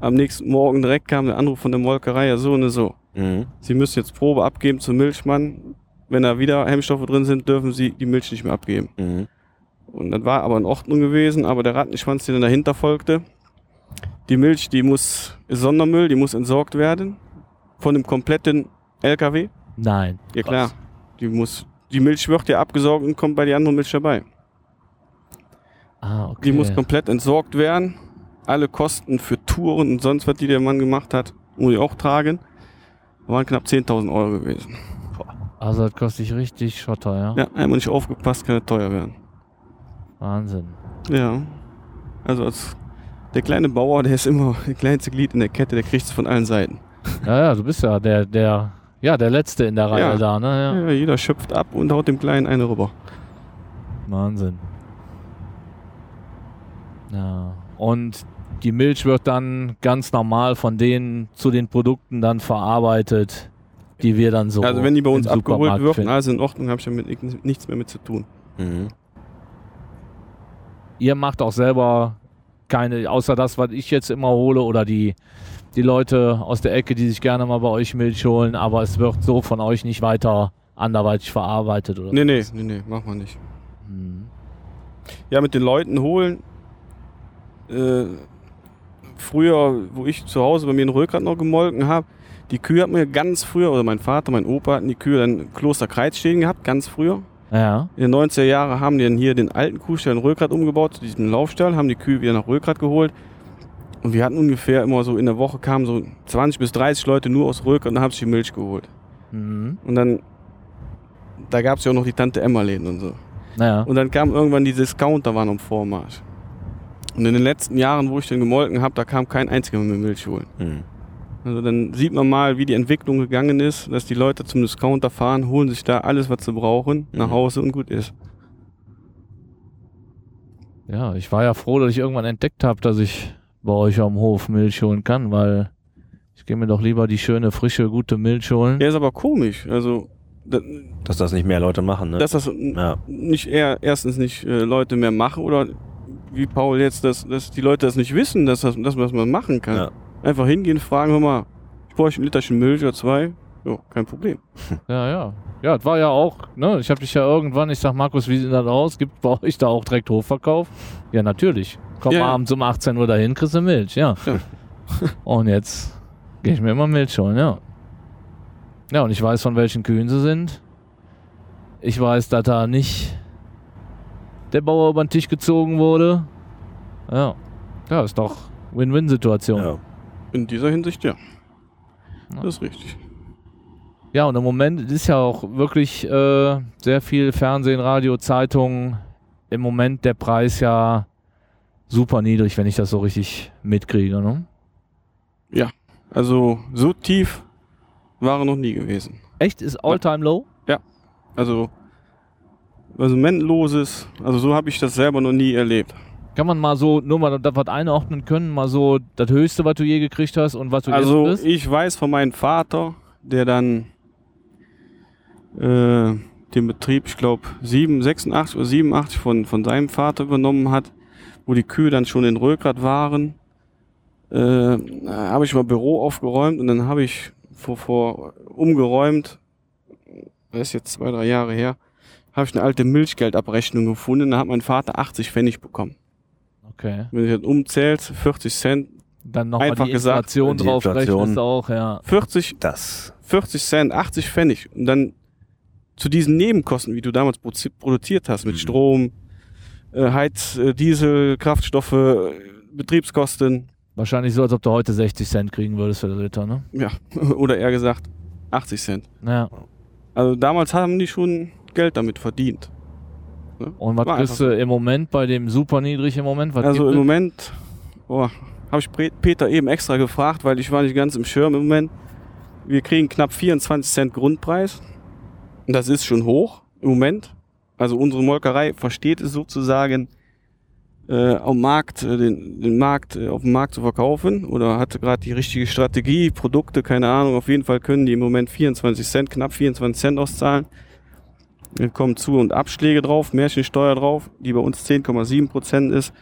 Am nächsten Morgen direkt kam der Anruf von der Molkerei, ja so und so. Mhm. Sie müssen jetzt Probe abgeben zum Milchmann. Wenn da wieder Hemmstoffe drin sind, dürfen Sie die Milch nicht mehr abgeben. Mhm. Und das war aber in Ordnung gewesen, aber der Rattenschwanz, der dann dahinter folgte, die Milch, die muss, ist Sondermüll, die muss entsorgt werden von dem kompletten LKW. Nein. Ja klar, die muss, die Milch wird ja abgesaugt und kommt bei die andere Milch dabei. Ah, okay. Die muss komplett entsorgt werden. Alle Kosten für Touren und sonst was, die der Mann gemacht hat, muss ich auch tragen. Waren knapp 10.000 Euro gewesen. Also das kostet dich richtig Schotter, ja? Ja, einmal nicht aufgepasst, kann es teuer werden. Wahnsinn. Ja. Also als der kleine Bauer, der ist immer das kleinste Glied in der Kette, der kriegt es von allen Seiten. Ja, ja, du bist ja der, der, ja, der Letzte in der Reihe Ja. da, ne? Ja. Ja. jeder schöpft ab und haut dem Kleinen eine rüber. Wahnsinn. Ja. Und die Milch wird dann ganz normal von denen zu den Produkten dann verarbeitet, die wir dann so. also wenn die bei uns abgeholt wird, alles in Ordnung, habe ich damit ni- nichts mehr mit zu tun. Mhm. Ihr macht auch selber keine, außer das, was ich jetzt immer hole oder die, die Leute aus der Ecke, die sich gerne mal bei euch Milch holen, aber es wird so von euch nicht weiter anderweitig verarbeitet oder Nee, nee, nee, nee, mach mal nicht. Hm. Ja, mit den Leuten holen. Äh, früher, wo ich zu Hause bei mir in Rökrad noch gemolken habe, die Kühe hatten wir ganz früher, oder mein Vater, mein Opa hatten die Kühe dann in Klosterkreuz stehen gehabt, ganz früher. Ja. In den 90er Jahren haben die dann hier den alten Kuhstall in Rökrad umgebaut, zu diesem Laufstall, haben die Kühe wieder nach Rökrad geholt. Und wir hatten ungefähr immer so in der Woche kamen so 20 bis 30 Leute nur aus Rökrad und dann haben sich die Milch geholt. Mhm. Und dann, da gab es ja auch noch die Tante Emma-Läden und so. Naja. Und dann kam irgendwann die Discounter waren am Vormarsch. Und in den letzten Jahren, wo ich den gemolken habe, da kam kein einziger mehr Milch holen. Mhm. Also dann sieht man mal, wie die Entwicklung gegangen ist, dass die Leute zum Discounter fahren, holen sich da alles, was sie brauchen, nach Mhm. Hause und gut ist. Ja, ich war ja froh, dass ich irgendwann entdeckt habe, dass ich bei euch am Hof Milch holen kann, weil ich gehe mir doch lieber die schöne, frische, gute Milch holen. Ja, ist aber komisch. Also, da- Dass das nicht mehr Leute machen, ne? dass das ja. nicht eher erstens nicht äh, Leute mehr machen oder wie Paul jetzt, dass, dass die Leute das nicht wissen, dass, das, dass man das mal machen kann. Ja. Einfach hingehen, fragen, hör mal, ich bräuchte ein Literchen Milch oder zwei. Ja, kein Problem. Ja, ja. Ja, das war ja auch, ne? Ich habe dich ja irgendwann, ich sag, Markus, wie sieht das aus? Gibt bei euch da auch direkt Hofverkauf? Ja, natürlich. Komm Ja. abends um 18 Uhr dahin, kriegst du Milch, ja. Ja. und jetzt gehe ich mir immer Milch holen, ja. Ja, und ich weiß, von welchen Kühen sie sind. Ich weiß, dass da nicht der Bauer über den Tisch gezogen wurde. Ja. Ja, ist doch Win-Win-Situation. ja. In dieser Hinsicht ja. Ja. Das ist richtig. Ja, und im Moment ist ja auch wirklich äh, sehr viel Fernsehen, Radio, Zeitungen. Im Moment der Preis ja super niedrig, wenn ich das so richtig mitkriege. Ne? Also so tief war er noch nie gewesen. Echt? Ist all-time low? Also konsumentenloses, also so habe ich das selber noch nie erlebt. Kann man mal so, nur mal das was einordnen können, mal so das Höchste, was du je gekriegt hast und was du Also jetzt bist? ich weiß von meinem Vater, der dann äh, den Betrieb, ich glaube 86 oder 87 von, von seinem Vater übernommen hat, wo die Kühe dann schon in Rögrad waren, äh, habe ich mal Büro aufgeräumt und dann habe ich vor, vor umgeräumt, das ist jetzt zwei, drei Jahre her, habe ich eine alte Milchgeldabrechnung gefunden, da hat mein Vater 80 Pfennig bekommen. Okay. Wenn ich das umzählt, 40 Cent, Dann nochmal Einfach die gesagt, Inflation die drauf Inflation. auch, ja. 40 Das. 40 Cent, 80 Pfennig und dann zu diesen Nebenkosten, wie du damals produziert hast, mit Mhm. Strom, äh, Heiz, äh, Diesel, Kraftstoffe, äh, Betriebskosten, Wahrscheinlich so, als ob du heute 60 Cent kriegen würdest für den Liter, ne? ja, oder eher gesagt 80 Cent. Ja. Also damals haben die schon Geld damit verdient. Ne? Und was kriegst einfach du im Moment bei dem super niedrig im Moment? Was Also im? Moment, oh, habe ich Peter eben extra gefragt, weil ich war nicht ganz im Schirm im Moment. Wir kriegen knapp 24 Cent Grundpreis. Und das ist schon hoch im Moment. Also unsere Molkerei versteht es sozusagen, äh, am Markt, äh, den, den Markt, äh, auf dem Markt zu verkaufen oder hatte gerade die richtige Strategie, Produkte, keine Ahnung. Auf jeden Fall können die im Moment 24 Cent, knapp 24 Cent auszahlen. Dann kommen Zu- und Abschläge drauf, Märchensteuer drauf, die bei uns 10,7 Prozent ist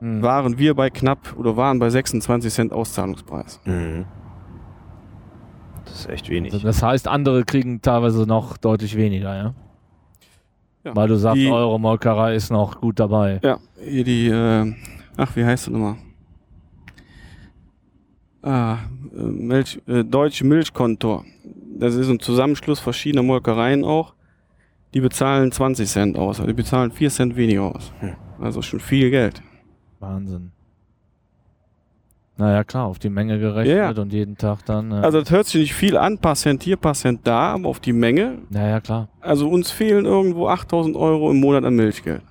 Hm. waren wir bei knapp oder waren bei 26 Cent Auszahlungspreis. Mhm. Das ist echt wenig. Also Das heißt, andere kriegen teilweise noch deutlich weniger, ja? Ja. Weil du sagst, Die- eure Molkerei ist noch gut dabei. Ja, hier die, äh, ach, wie heißt das nochmal? Ah, äh, Milch, äh, Deutsche Milchkontor. Das ist ein Zusammenschluss verschiedener Molkereien auch. Die bezahlen 20 Cent aus, also die bezahlen 4 Cent weniger aus. Also schon viel Geld. Wahnsinn. Naja, klar, auf die Menge gerechnet Ja, ja. und jeden Tag dann. Ja. Also das hört sich nicht viel an, paar Cent hier, paar Cent da, aber auf die Menge naja, klar. Also uns fehlen irgendwo 8000 Euro im Monat an Milchgeld.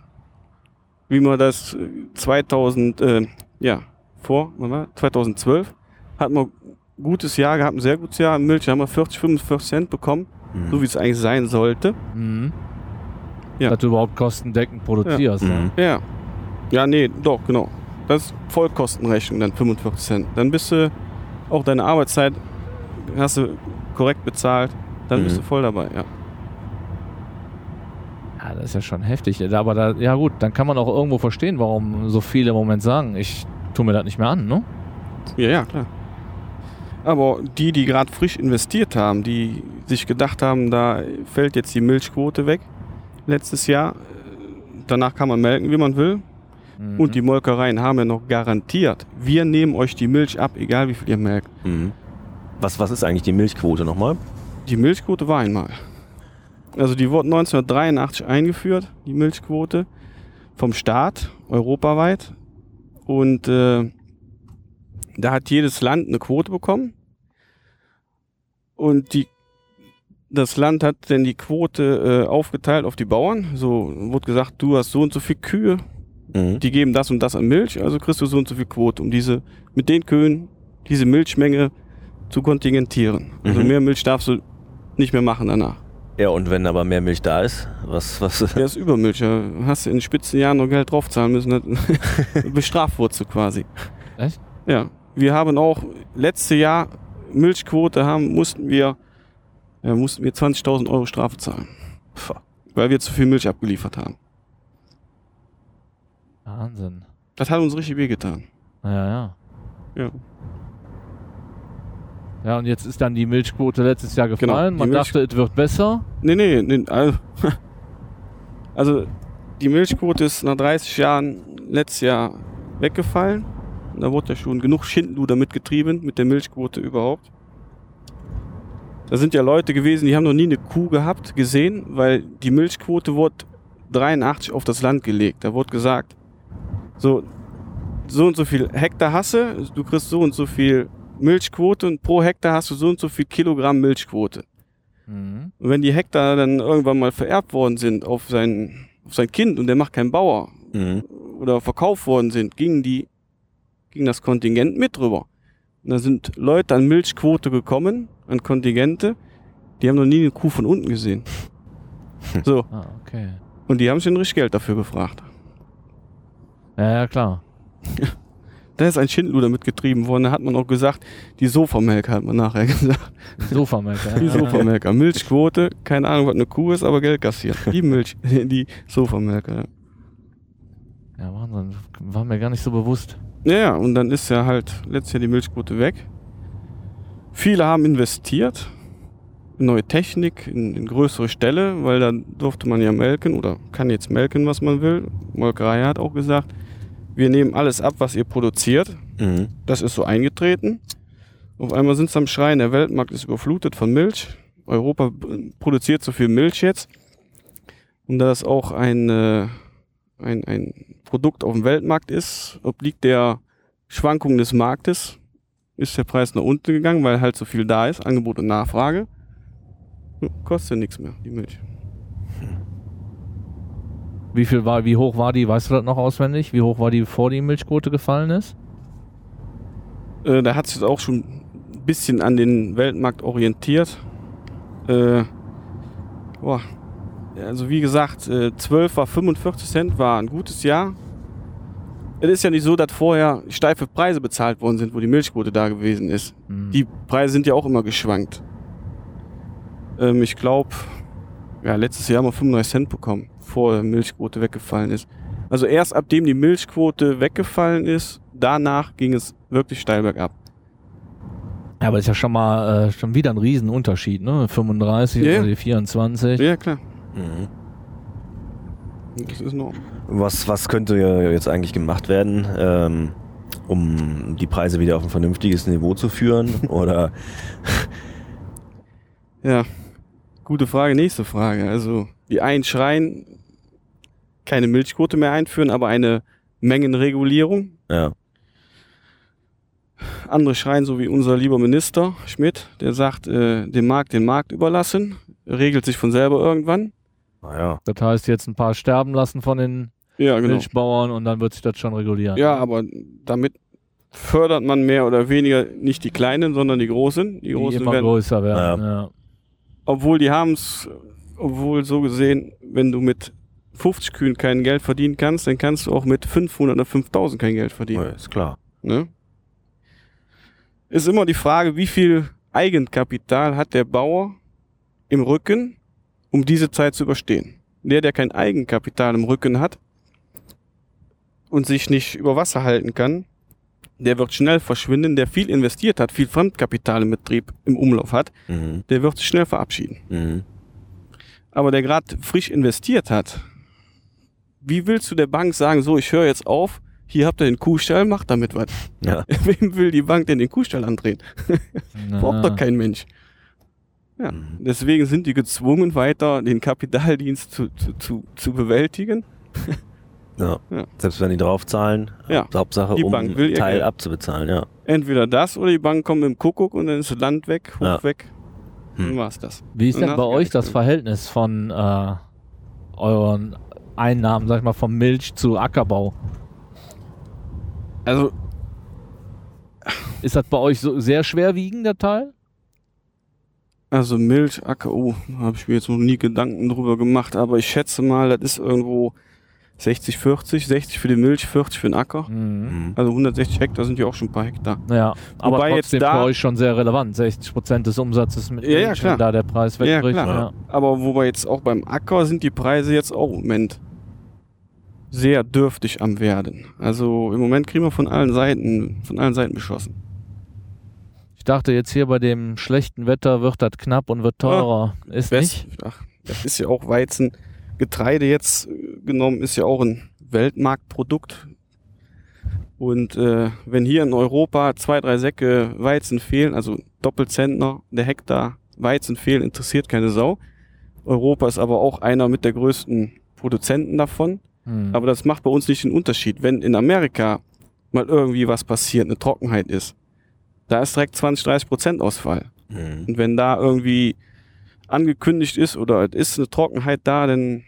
Wie man das äh, 2000, äh, ja, vor, wann war? 2012 hatten wir ein gutes Jahr gehabt, ein sehr gutes Jahr an Milch, da haben wir 40, 45 Cent bekommen, Mhm. so wie es eigentlich sein sollte. Mhm. Ja. Dass du überhaupt kostendeckend produzierst. Mhm. ne? Ja. Ja, nee, doch, genau. Das ist Vollkostenrechnung, dann 45 Cent. Dann bist du auch deine Arbeitszeit, hast du korrekt bezahlt, dann Mhm. bist du voll dabei, ja. Ja, das ist ja schon heftig. Aber da, ja gut, dann kann man auch irgendwo verstehen, warum so viele im Moment sagen, ich tue mir das nicht mehr an, ne? Ja, ja, klar. Aber die, die gerade frisch investiert haben, die sich gedacht haben, da fällt jetzt die Milchquote weg, letztes Jahr, äh, danach kann man melken, wie man will. Mhm. Und die Molkereien haben ja noch garantiert, wir nehmen euch die Milch ab, egal wie viel ihr melkt. Mhm. Was, was ist eigentlich die Milchquote nochmal? Die Milchquote war einmal. Also die wurde 1983 eingeführt, die Milchquote, vom Staat, europaweit. Und äh, da hat jedes Land eine Quote bekommen. Und die, das Land hat dann die Quote äh, aufgeteilt auf die Bauern. So wurde gesagt, du hast so und so viel Kühe, Mhm. die geben das und das an Milch, also kriegst du so und so viel Quote, um diese mit den Kühen diese Milchmenge zu kontingentieren. Also Mhm. mehr Milch darfst du nicht mehr machen danach. Ja, und wenn aber mehr Milch da ist, was, was? Der ist Übermilch. Da hast du in den Spitzenjahren noch Geld draufzahlen müssen. Bestraft wurdest du quasi. Echt? Ja. Wir haben auch letzte Jahr Milchquote haben, mussten wir, ja, mussten wir 20.000 Euro Strafe zahlen, weil wir zu viel Milch abgeliefert haben. Wahnsinn. Das hat uns richtig wehgetan. Ja, ja. Ja. Ja, und jetzt ist dann die Milchquote letztes Jahr gefallen. Genau, Man Milch- dachte, es wird besser. Nee, nee, nee also, also die Milchquote ist nach 30 Jahren letztes Jahr weggefallen. Da wurde ja schon genug Schindluder mitgetrieben mit der Milchquote überhaupt. Da sind ja Leute gewesen, die haben noch nie eine Kuh gehabt, gesehen, weil die Milchquote wurde 83 auf das Land gelegt. Da wurde gesagt, so, so und so viel Hektar hasse, du kriegst so und so viel Milchquote und pro Hektar hast du so und so viel Kilogramm Milchquote. Mhm. Und wenn die Hektar dann irgendwann mal vererbt worden sind auf sein, auf sein Kind und der macht keinen Bauer Mhm. oder verkauft worden sind, ging die, ging das Kontingent mit drüber. Und da sind Leute an Milchquote gekommen, an Kontingente, die haben noch nie eine Kuh von unten gesehen. So. Ah, okay. Und die haben schon richtig Geld dafür gefragt. Ja, ja, klar. Da ist ein Schindluder mitgetrieben worden. Da hat man auch gesagt, die Sofamelker hat man nachher gesagt. Sofamelker. Die Sofamelker. Milchquote, keine Ahnung, was eine Kuh ist, aber Geld kassiert. Die Milch, die Sofamelker. Ja, Wahnsinn. War mir gar nicht so bewusst. Ja, ja, und dann ist ja halt letztes Jahr die Milchquote weg. Viele haben investiert in neue Technik, in, in größere Ställe, weil dann durfte man ja melken oder kann jetzt melken, was man will. Molkerei hat auch gesagt, wir nehmen alles ab, was ihr produziert. Mhm. Das ist so eingetreten. Auf einmal sind sie am Schreien, der Weltmarkt ist überflutet von Milch. Europa produziert so viel Milch jetzt. Und da das auch ein, äh, ein, ein Produkt auf dem Weltmarkt ist, obliegt der Schwankung des Marktes, ist der Preis nach unten gegangen, weil halt so viel da ist, Angebot und Nachfrage. Ja, Kostet nichts mehr, die Milch. Wie viel war, wie hoch war die, weißt du das noch auswendig? Wie hoch war die, bevor die Milchquote gefallen ist? Äh, da hat sich auch schon ein bisschen an den Weltmarkt orientiert. Äh, boah. Also wie gesagt, äh, 12 war 45 Cent, war ein gutes Jahr. Es ist ja nicht so, dass vorher steife Preise bezahlt worden sind, wo die Milchquote da gewesen ist. Hm. Die Preise sind ja auch immer geschwankt. Ähm, ich glaube, ja, letztes Jahr haben wir 35 Cent bekommen, bevor die Milchquote weggefallen ist. Also erst ab dem die Milchquote weggefallen ist, danach ging es wirklich steil bergab. Ja, aber das ist ja schon mal äh, schon wieder ein Riesenunterschied, ne? 35 Ja. oder die 24. Ja, klar. Mhm. Das ist noch. Was, was könnte jetzt eigentlich gemacht werden, ähm, um die Preise wieder auf ein vernünftiges Niveau zu führen? Oder Ja, gute Frage, nächste Frage. Also, die einen schreien, keine Milchquote mehr einführen, aber eine Mengenregulierung. ja, Andere schreien, so wie unser lieber Minister Schmidt, der sagt, äh, dem Markt den Markt überlassen, regelt sich von selber irgendwann. Naja. Das heißt, jetzt ein paar sterben lassen von den Ja, genau. Milchbauern und dann wird sich das schon regulieren. Ja, aber damit fördert man mehr oder weniger nicht die Kleinen, sondern die Großen. Die die Großen immer werden, größer werden. Ja. obwohl die haben es, obwohl so gesehen, wenn du mit 50 Kühen kein Geld verdienen kannst, dann kannst du auch mit 500 oder 5000 kein Geld verdienen. Ja, ist klar. Ne? Ist immer die Frage, wie viel Eigenkapital hat der Bauer im Rücken, um diese Zeit zu überstehen. Der, der kein Eigenkapital im Rücken hat und sich nicht über Wasser halten kann, der wird schnell verschwinden. Der viel investiert hat, viel Fremdkapital im Betrieb im Umlauf hat, Mhm. der wird sich schnell verabschieden. Mhm. Aber der gerade frisch investiert hat, wie willst du der Bank sagen, so, ich höre jetzt auf, hier habt ihr den Kuhstall, macht damit was. Ja. Wem will die Bank denn den Kuhstall andrehen? Braucht doch kein Mensch. Ja, deswegen sind die gezwungen, weiter den Kapitaldienst zu, zu, zu, zu bewältigen. Ja. Ja. Selbst wenn die draufzahlen, Ja. Hauptsache, Die um Bank will Teil abzubezahlen, ja. Entweder das oder die Bank kommt mit dem Kuckuck und dann ist das Land weg, hoch Ja. weg. Hm. Dann war's das. Wie ist denn bei euch das. Verhältnis von äh, euren Einnahmen, sag ich mal, vom Milch zu Ackerbau? Also, Ist das bei euch so sehr schwerwiegend, der Teil? Also Milch, Acker, oh, habe ich mir jetzt noch nie Gedanken drüber gemacht, aber ich schätze mal, das ist irgendwo 60, 40, 60 für die Milch, 40 für den Acker. Mhm. Mhm. Also 160 Hektar sind ja auch schon ein paar Hektar. Ja, aber Wobei jetzt trotzdem da- für euch schon sehr relevant. 60 Prozent des Umsatzes mit Ja, ja, Milch, klar. wenn da der Preis Ja, wegbricht. klar. Ja, Aber wobei jetzt auch beim Acker sind die Preise jetzt auch im Moment sehr dürftig am werden. Also im Moment kriegen wir von allen Seiten, von allen Seiten beschossen. Ich dachte jetzt hier bei dem schlechten Wetter wird das knapp und wird teurer. ist West- nicht? Ach, das ist ja auch Weizen. Getreide jetzt äh, genommen ist ja auch ein Weltmarktprodukt. Und äh, wenn hier in Europa zwei, drei Säcke Weizen fehlen, also Doppelzentner der Hektar Weizen fehlen, interessiert keine Sau. Europa ist aber auch einer mit der größten Produzenten davon. Hm. Aber das macht bei uns nicht den Unterschied. Wenn in Amerika mal irgendwie was passiert, eine Trockenheit ist, da ist direkt 20, 30 Prozent Ausfall. Mhm. Und wenn da irgendwie angekündigt ist oder es ist eine Trockenheit da, dann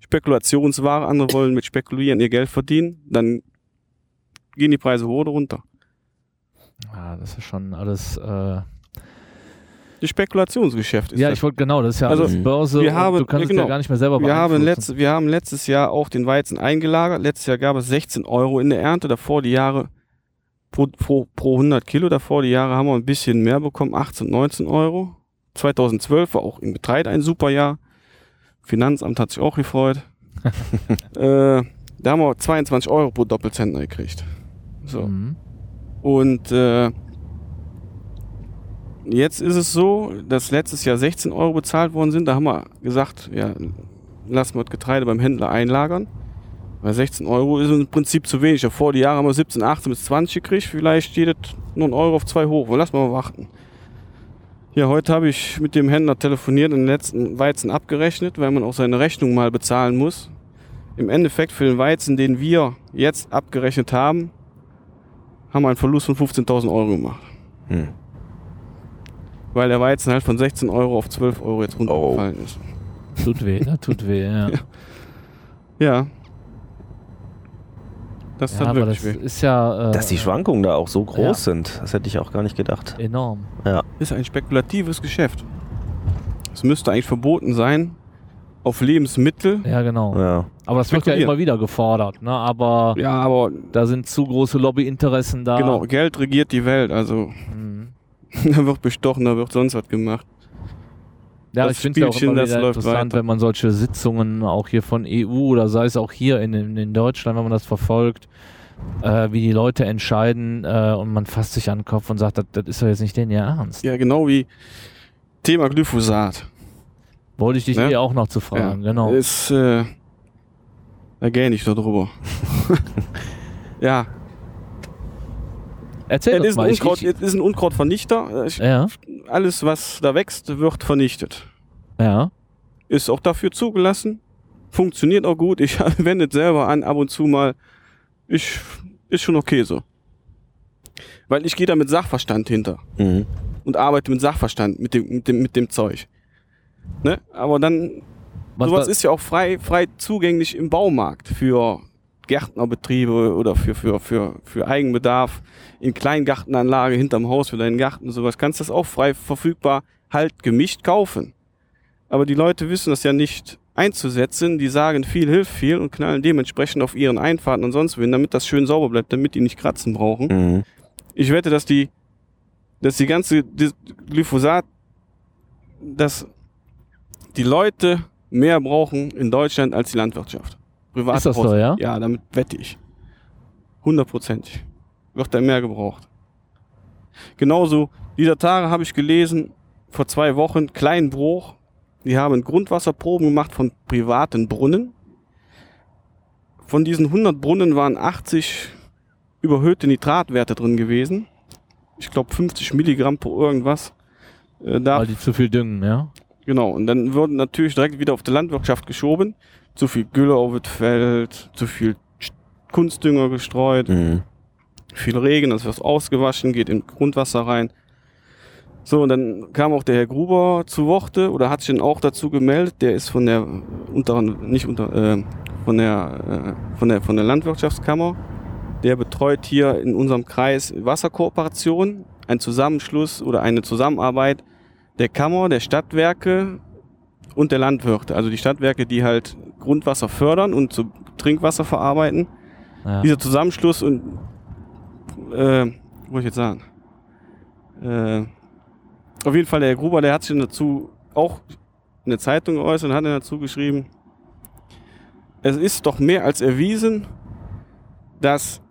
Spekulationsware, andere wollen mit Spekulieren ihr Geld verdienen, dann gehen die Preise hoch oder runter. Ja, das ist schon alles. Äh Das Spekulationsgeschäft ist ja, das. ich wollte genau, das ist ja Also, alles Börse. wir haben- du kannst ja, es ja genau. gar nicht mehr selber wir haben, letzt, wir haben letztes Jahr auch den Weizen eingelagert. Letztes Jahr gab es 16 Euro in der Ernte. Davor die Jahre pro, pro, pro 100 Kilo. Davor die Jahre haben wir ein bisschen mehr bekommen, 18, 19 Euro. 2012 war auch im Getreide ein super Jahr. Finanzamt hat sich auch gefreut. äh, da haben wir 22 Euro pro Doppelzentner gekriegt. So. Mhm. Und äh, jetzt ist es so, dass letztes Jahr 16 Euro bezahlt worden sind. Da haben wir gesagt, ja, lassen wir das Getreide beim Händler einlagern. Weil 16 Euro ist im Prinzip zu wenig. Vor die Jahre haben wir 17, 18 bis 20 gekriegt. Vielleicht steht es nur ein Euro auf zwei hoch. Lass mal warten. Ja, heute habe ich mit dem Händler telefoniert und den letzten Weizen abgerechnet, weil man auch seine Rechnung mal bezahlen muss. Im Endeffekt für den Weizen, den wir jetzt abgerechnet haben, haben wir einen Verlust von 15.000 Euro gemacht. Hm. Weil der Weizen halt von 16 Euro auf 12 Euro jetzt runtergefallen ist. Tut weh, ne? Tut weh, ja. ja Ja. Das ist halt aber wirklich das weh. ist ja. Äh, Dass die Schwankungen da auch so groß Ja. sind, das hätte ich auch gar nicht gedacht. Enorm. Ist ein spekulatives Geschäft. Es müsste eigentlich verboten sein, auf Lebensmittel. Ja, genau. Ja. Aber das wird ja immer wieder gefordert, ne? Aber Ja, aber da sind zu große Lobbyinteressen da. genau, Geld regiert die Welt. Also Mhm. da wird bestochen, da wird sonst was gemacht. Ja, Das ich finde es ja auch immer wieder interessant, weiter. wenn man solche Sitzungen auch hier von EU oder sei es auch hier in, in, Deutschland, wenn man das verfolgt, äh, wie die Leute entscheiden äh, und man fasst sich an den Kopf und sagt, das, das ist doch jetzt nicht den ihr Ernst. Ja, genau wie Thema Glyphosat. Wollte ich dich Ne? eh auch noch zu fragen, genau. Ist, äh, da gähne ich darüber. ja, Erzähl es ist, mal. ein Ich, Unkraut, ich, es ist ein Unkrautvernichter. Ich, ja, Alles, was da wächst, wird vernichtet. ja. Ist auch dafür zugelassen. Funktioniert auch gut. Ich wende es selber an, ab und zu mal. Ich, ist schon okay so. Weil ich gehe da mit Sachverstand hinter Mhm. und arbeite mit Sachverstand, mit dem, mit dem, mit dem Zeug. Ne? Aber dann, Was, sowas was, ist ja auch frei, frei zugänglich im Baumarkt für Gärtnerbetriebe oder für, für, für, für Eigenbedarf in Kleingartenanlage hinterm Haus für deinen Garten und sowas. Kannst das auch frei verfügbar halt gemischt kaufen. Aber die Leute wissen das ja nicht einzusetzen. Die sagen, viel hilft viel und knallen dementsprechend auf ihren Einfahrten und sonst wohin, damit das schön sauber bleibt, damit die nicht kratzen brauchen. Mhm. Ich wette, dass die, dass die ganze Glyphosat, dass die Leute mehr brauchen in Deutschland als die Landwirtschaft. Privat Ist das so, ja? Ja, damit wette ich. Hundertprozentig. Wird da mehr gebraucht. Genauso, dieser Tage habe ich gelesen, vor zwei Wochen, Kleinbruch, die haben Grundwasserproben gemacht von privaten Brunnen. Von diesen 100 Brunnen waren 80 überhöhte Nitratwerte drin gewesen. Ich glaube 50 Milligramm pro irgendwas. Äh, da, weil die zu viel düngen, ja? genau. Und dann wurden natürlich direkt wieder auf die Landwirtschaft geschoben. Zu viel Gülle auf das Feld, zu viel Kunstdünger gestreut, Mhm. Viel Regen, das wird ausgewaschen, geht in Grundwasser rein. So, und dann kam auch der Herr Gruber zu Worte oder hat sich dann auch dazu gemeldet. Der ist von der unteren, nicht unter, äh, von der, äh, von der, von der Landwirtschaftskammer. Der betreut hier in unserem Kreis Wasserkooperation, ein Zusammenschluss oder eine Zusammenarbeit der Kammer, der Stadtwerke und der Landwirte. Also die Stadtwerke, die halt Grundwasser fördern und zu Trinkwasser verarbeiten. ja. Dieser Zusammenschluss und äh, wo ich jetzt sagen? Äh, auf jeden Fall der Herr Gruber, der hat sich dazu auch in der Zeitung geäußert und hat dazu geschrieben, es ist doch mehr als erwiesen, dass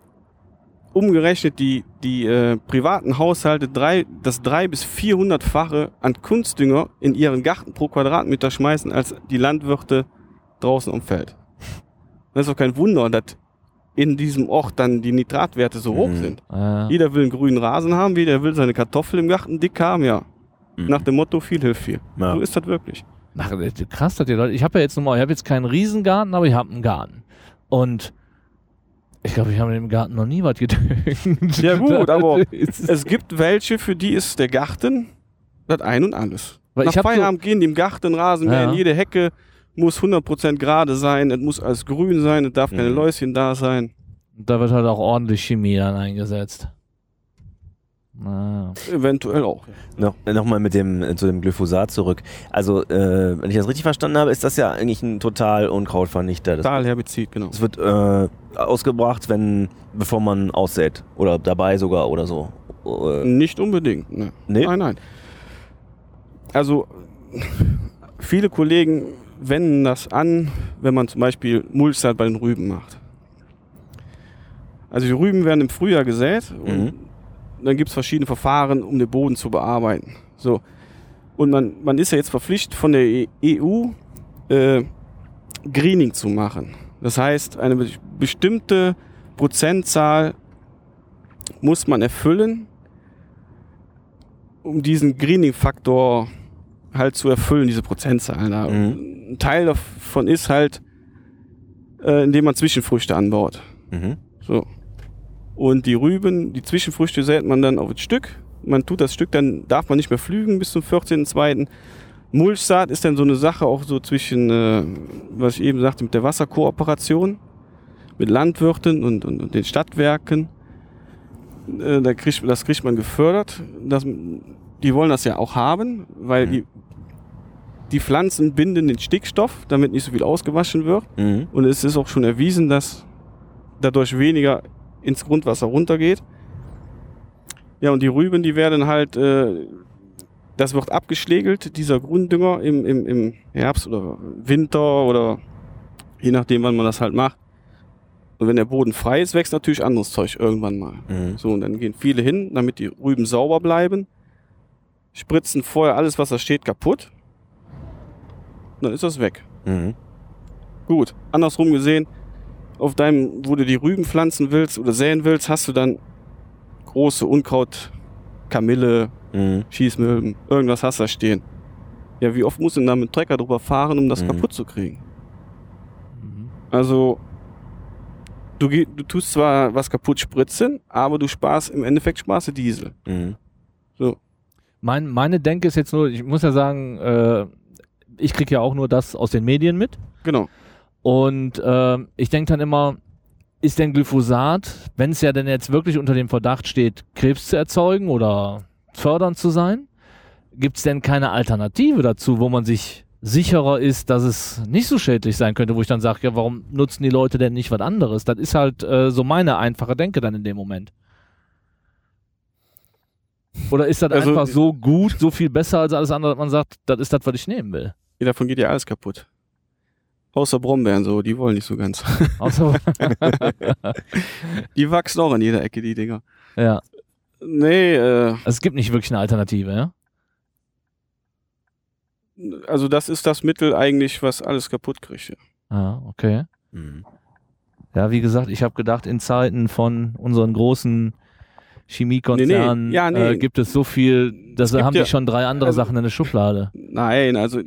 umgerechnet die, die äh, privaten Haushalte drei, das drei bis vierhundertfache an Kunstdünger in ihren Garten pro Quadratmeter schmeißen als die Landwirte draußen am Feld. Das ist doch kein Wunder, dass in diesem Ort dann die Nitratwerte so hoch Mhm. sind. ja. Jeder will einen grünen Rasen haben, jeder will seine Kartoffel im Garten dick haben, ja. Mhm. Nach dem Motto, viel hilft viel. Ja. So ist das wirklich. Ach, äh, krass, dass die Leute. Ich habe ja jetzt nochmal, ich habe jetzt keinen Riesengarten, aber ich habe einen Garten. Und ich glaube, ich habe in dem Garten noch nie was gedüngt. Ja gut, aber Es gibt welche, für die ist der Garten das Ein und Alles. Weil Nach ich hab so- Feierabend gehen die im Garten Rasen Ja. jede Hecke muss 100% gerade sein, es muss alles grün sein, es darf keine Mhm. Läuschen da sein. Da wird halt auch ordentlich Chemie dann eingesetzt. Naja. Eventuell auch. Noch, noch mal mit dem, äh, zu dem Glyphosat zurück. Also, äh, wenn ich das richtig verstanden habe, ist das ja eigentlich ein total Unkrautvernichter. Das, Stahlherbizid, genau. das wird äh, ausgebracht, wenn, bevor man aussät. Oder dabei sogar oder so. Äh, Nicht unbedingt. Ne. Nee? Nein, nein. Also viele Kollegen wenden das an, wenn man zum Beispiel Mulchsaat bei den Rüben macht. Also die Rüben werden im Frühjahr gesät und Mhm. dann gibt es verschiedene Verfahren, um den Boden zu bearbeiten. So. Und man, man ist ja jetzt verpflichtet von der E- EU äh, Greening zu machen. Das heißt, eine be- bestimmte Prozentzahl muss man erfüllen, um diesen Greening-Faktor halt zu erfüllen, diese Prozentzahl. Da. Mhm. Ein Teil davon ist halt, äh, indem man Zwischenfrüchte anbaut. mhm. So. Und die Rüben, die Zwischenfrüchte sät man dann auf ein Stück. Man tut das Stück, dann darf man nicht mehr flügen bis zum 14.2. Mulchsaat ist dann so eine Sache auch so zwischen, äh, was ich eben sagte, mit der Wasserkooperation, mit Landwirten und, und, und den Stadtwerken. Äh, da kriegt, das kriegt man gefördert. Das, die wollen das ja auch haben, weil Mhm. die, die Pflanzen binden den Stickstoff, damit nicht so viel ausgewaschen wird. Mhm. Und es ist auch schon erwiesen, dass dadurch weniger ins Grundwasser runtergeht. Ja, und die Rüben, die werden halt, äh, das wird abgeschlägelt, dieser Grunddünger im, im, im Herbst oder Winter oder je nachdem, wann man das halt macht. Und wenn der Boden frei ist, wächst natürlich anderes Zeug irgendwann mal. Mhm. So, und dann gehen viele hin, damit die Rüben sauber bleiben, spritzen vorher alles, was da steht, kaputt. Dann ist das weg. Mhm. Gut, andersrum gesehen, auf deinem, wo du die Rüben pflanzen willst oder säen willst, hast du dann große Unkraut, Kamille, Mhm. Schießmilben, irgendwas hast du da stehen. Ja, wie oft musst du denn da mit dem Trecker drüber fahren, um das Mhm. kaputt zu kriegen? Mhm. Also, du, du tust zwar was kaputt spritzen, aber du sparst, im Endeffekt sparst du Diesel. Mhm. Mein, meine Denke ist jetzt nur, ich muss ja sagen, äh, ich kriege ja auch nur das aus den Medien mit. Genau. Und äh, ich denke dann immer, ist denn Glyphosat, wenn es ja denn jetzt wirklich unter dem Verdacht steht, Krebs zu erzeugen oder fördernd zu sein, gibt es denn keine Alternative dazu, wo man sich sicherer ist, dass es nicht so schädlich sein könnte, wo ich dann sage, ja, warum nutzen die Leute denn nicht was anderes? Das ist halt äh, so meine einfache Denke dann in dem Moment. Oder ist das Also- einfach so gut, so viel besser als alles andere, dass man sagt, das ist das, was ich nehmen will? Ja, davon geht ja alles kaputt. Außer Brombeeren so, die wollen nicht so ganz. Außer, Die wachsen auch an jeder Ecke, die Dinger. ja. Nee, äh, Also es gibt nicht wirklich eine Alternative, ja? also das ist das Mittel eigentlich, was alles kaputt kriegt. Ja. Ah, okay. Mhm. Ja, wie gesagt, ich habe gedacht, in Zeiten von unseren großen Chemiekonzernen Nee, nee. Ja, nee. Äh, gibt es so viel, das gibt haben ja- die schon drei andere also- Sachen in der Schublade. Nein, also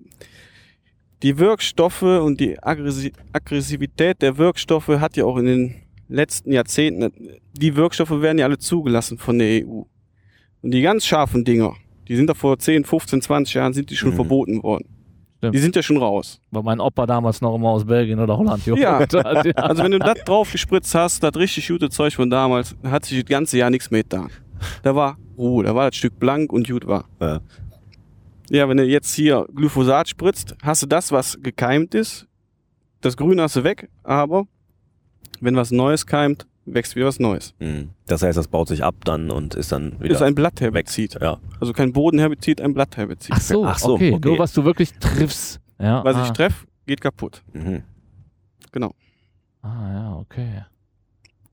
die Wirkstoffe und die Aggressi Aggressivität der Wirkstoffe hat ja auch in den letzten Jahrzehnten, die Wirkstoffe werden ja alle zugelassen von der EU. Und die ganz scharfen Dinger, die sind da vor 10, 15, 20 Jahren sind die schon Mhm. verboten worden. Stimmt. Die sind ja schon raus. Weil mein Opa damals noch immer aus Belgien oder Holland Ja. geholt hat. Ja. Also wenn du das drauf gespritzt hast, das richtig gute Zeug von damals, hat sich das ganze Jahr nichts mehr getan. Da war Ruhe, da war das Stück blank und gut war. Ja. Ja, wenn du jetzt hier Glyphosat spritzt, hast du das, was gekeimt ist. Das Grüne hast du weg, aber wenn was Neues keimt, wächst wieder was Neues. Mhm. Das heißt, das baut sich ab dann und ist dann wieder Ist ein Blattherbizid. Ja. Also kein Bodenherbizid, ein Blattherbizid. Ach so, Ach so, okay. okay. Nur was du wirklich triffst. Ja, Was ah. ich treffe, geht kaputt. Mhm. Genau. Ah, ja, okay.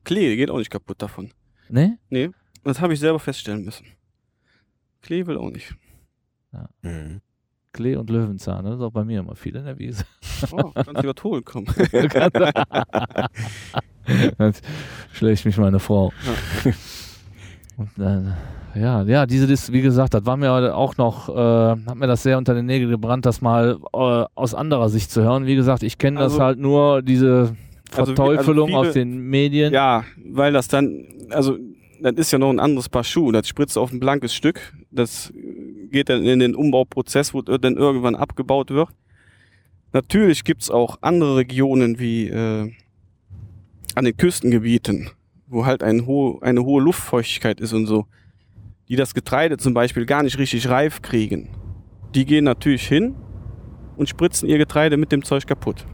Klee geht auch nicht kaputt davon. Ne? Nee, das habe ich selber feststellen müssen. Klee will auch nicht. Mhm. Klee und Löwenzahn, das ist auch bei mir immer viel in der Wiese. Oh, kannst du was holen kommen. Dann schlägt mich meine Frau. Und dann, ja, ja, diese, wie gesagt, das war mir auch noch, äh, hat mir das sehr unter den Nägeln gebrannt, das mal äh, aus anderer Sicht zu hören. Wie gesagt, ich kenne das Also- halt nur, diese Also wie- Verteufelung also viele- aus den Medien. Ja, weil das dann, also das ist ja noch ein anderes Paar Schuhe. Das spritzt auf ein blankes Stück. Das geht dann in den Umbauprozess, wo dann irgendwann abgebaut wird. Natürlich gibt es auch andere Regionen wie äh, an den Küstengebieten, wo halt ein ho eine hohe Luftfeuchtigkeit ist und so, die das Getreide zum Beispiel gar nicht richtig reif kriegen. Die gehen natürlich hin und spritzen ihr Getreide mit dem Zeug kaputt,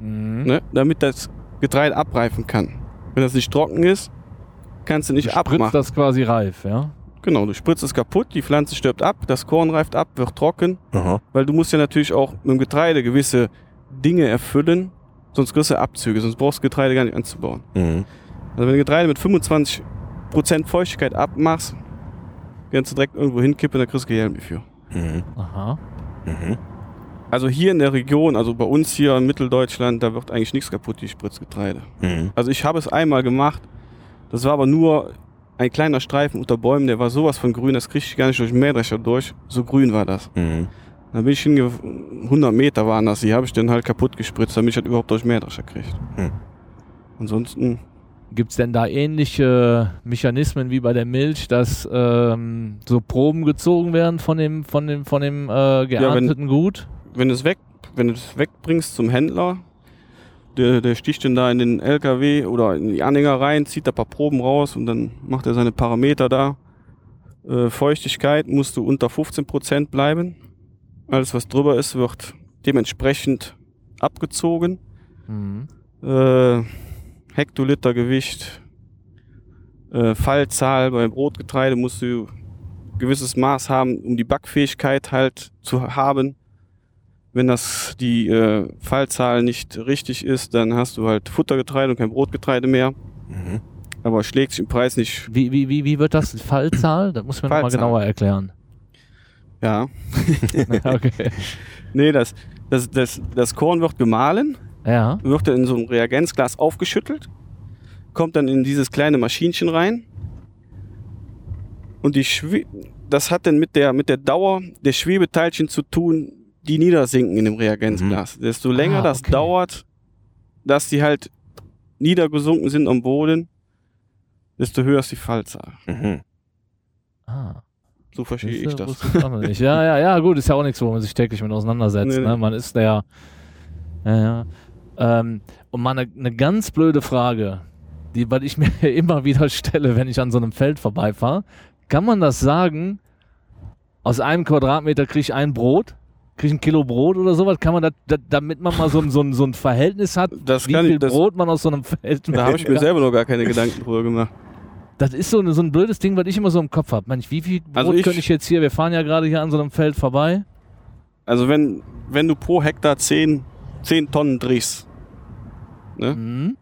Mhm. ne? damit das Getreide abreifen kann. Wenn das nicht trocken ist, kannst du nicht Du spritzt abmachen. das quasi reif, ja? Genau, du spritzt es kaputt, die Pflanze stirbt ab, das Korn reift ab, wird trocken, Aha. weil du musst ja natürlich auch mit dem Getreide gewisse Dinge erfüllen, sonst kriegst du Abzüge, sonst brauchst du Getreide gar nicht anzubauen. Mhm. Also wenn du Getreide mit 25% Feuchtigkeit abmachst, kannst du direkt irgendwo hinkippen, da kriegst du Geld für. Mhm. Aha. Mhm. Also hier in der Region, also bei uns hier in Mitteldeutschland, da wird eigentlich nichts kaputt, die Spritzgetreide. Mhm. Also ich habe es einmal gemacht, das war aber nur ein kleiner Streifen unter Bäumen, der war sowas von grün, das krieg ich gar nicht durch den Mähdrescher durch, so grün war das. Mhm. Dann bin ich hinge 100 Meter waren das, die habe ich dann halt kaputt gespritzt, damit ich das überhaupt durch Mähdrescher kriege. Hm. Ansonsten, Gibt es denn da ähnliche Mechanismen wie bei der Milch, dass ähm, so Proben gezogen werden von dem, von dem, von dem äh, geernteten Gut? wenn du es weg, wenn du es wegbringst zum Händler, der, der sticht dann da in den LKW oder in die Anhänger rein, zieht da ein paar Proben raus und dann macht er seine Parameter da. Äh, Feuchtigkeit musst du unter 15% bleiben. Alles, was drüber ist, wird dementsprechend abgezogen. Mhm. Äh, Hektoliter Gewicht, äh, Fallzahl beim Brotgetreide musst du gewisses Maß haben, um die Backfähigkeit halt zu haben. Wenn das die äh, Fallzahl nicht richtig ist, dann hast du halt Futtergetreide und kein Brotgetreide mehr. Mhm. Aber schlägt sich im Preis nicht. Wie, wie, wie, wie wird das? Fallzahl? Das muss man nochmal genauer erklären. Ja. okay. Nee, das, das, das, das Korn wird gemahlen, Ja. wird dann in so ein Reagenzglas aufgeschüttelt, kommt dann in dieses kleine Maschinchen rein. Und die Schwe das hat dann mit der, mit der Dauer der Schwebeteilchen zu tun, die niedersinken in dem Reagenzglas. Desto länger Ah, das okay. dauert, dass die halt niedergesunken sind am Boden, desto höher ist die Fallzahl. Mhm. Ah. So verstehe ich das. nicht. Ja, ja, ja, gut, ist ja auch nichts, wo man sich täglich mit auseinandersetzt. Nee. Ne? Man ist der. Ja, ja. Ähm, und mal eine, eine ganz blöde Frage, die, weil ich mir immer wieder stelle, wenn ich an so einem Feld vorbeifahre. Kann man das sagen? Aus einem Quadratmeter kriege ich ein Brot? Kriege ich ein Kilo Brot oder sowas? Kann man das, das damit man mal so, ein- so, ein- so ein Verhältnis hat, Das wie viel ich, das, Brot man aus so einem Feld da habe ich mir selber noch gar keine Gedanken drüber gemacht. Das ist so, ein- so ein blödes Ding, was ich immer so im Kopf habe. Wie viel Brot Also ich- könnte ich jetzt hier? Wir fahren ja gerade hier an so einem Feld vorbei. Also wenn, wenn du pro Hektar 10, 10 Tonnen drehst, ne? Mhm.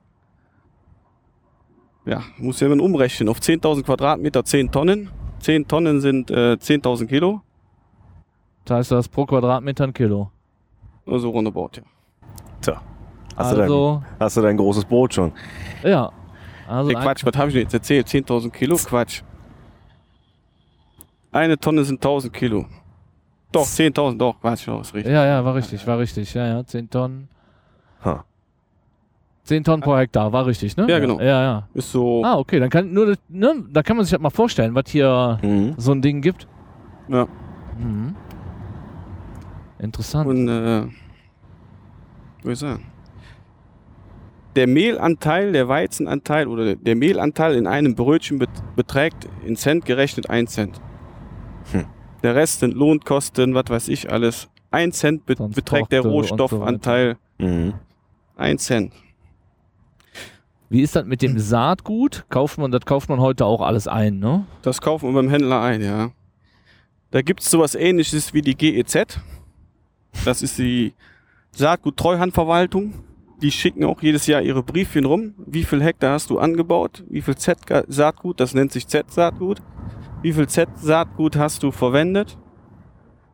ja, musst du ja dann umrechnen. Auf 10.000 Quadratmeter 10 Tonnen. 10 Tonnen sind äh, 10.000 Kilo. Das heißt, das pro Quadratmeter ein Kilo. Also roundabout, ja. Tja. Hast, du dein, also, hast du dein großes Brot schon? ja. Also Hey, Quatsch, was habe ich denn jetzt erzählt? 10.000 Kilo? Quatsch. Eine Tonne sind 1.000 Kilo. Doch, 10.000, doch, Quatsch, doch, ist richtig. Ja, ja, war richtig, war richtig. Ja, ja, 10 Tonnen. Ha. 10 Tonnen pro Hektar, war richtig, ne? Ja, genau. Ja, ja. Ist so, Ah, okay, dann kann nur, ne, da kann man sich halt mal vorstellen, was hier Mhm. so ein Ding gibt. ja. Mhm. Interessant. Und, äh, würde ich sagen. Der Mehlanteil, der Weizenanteil oder der Mehlanteil in einem Brötchen bet beträgt in Cent gerechnet 1 Cent. Hm. Der Rest sind Lohnkosten, was weiß ich alles. 1 Cent bet Transporte beträgt der und so Rohstoffanteil. Mhm. 1 Cent. Wie ist das mit dem Saatgut? Kauft man, das kauft man heute auch alles ein, ne? Das kaufen wir beim Händler ein, ja. Da gibt es sowas ähnliches wie die GEZ. Das ist die Saatgut-Treuhandverwaltung. Die schicken auch jedes Jahr ihre Briefchen rum. Wie viel Hektar hast du angebaut? Wie viel Z-Saatgut? Das nennt sich Z-Saatgut. Wie viel Z-Saatgut hast du verwendet?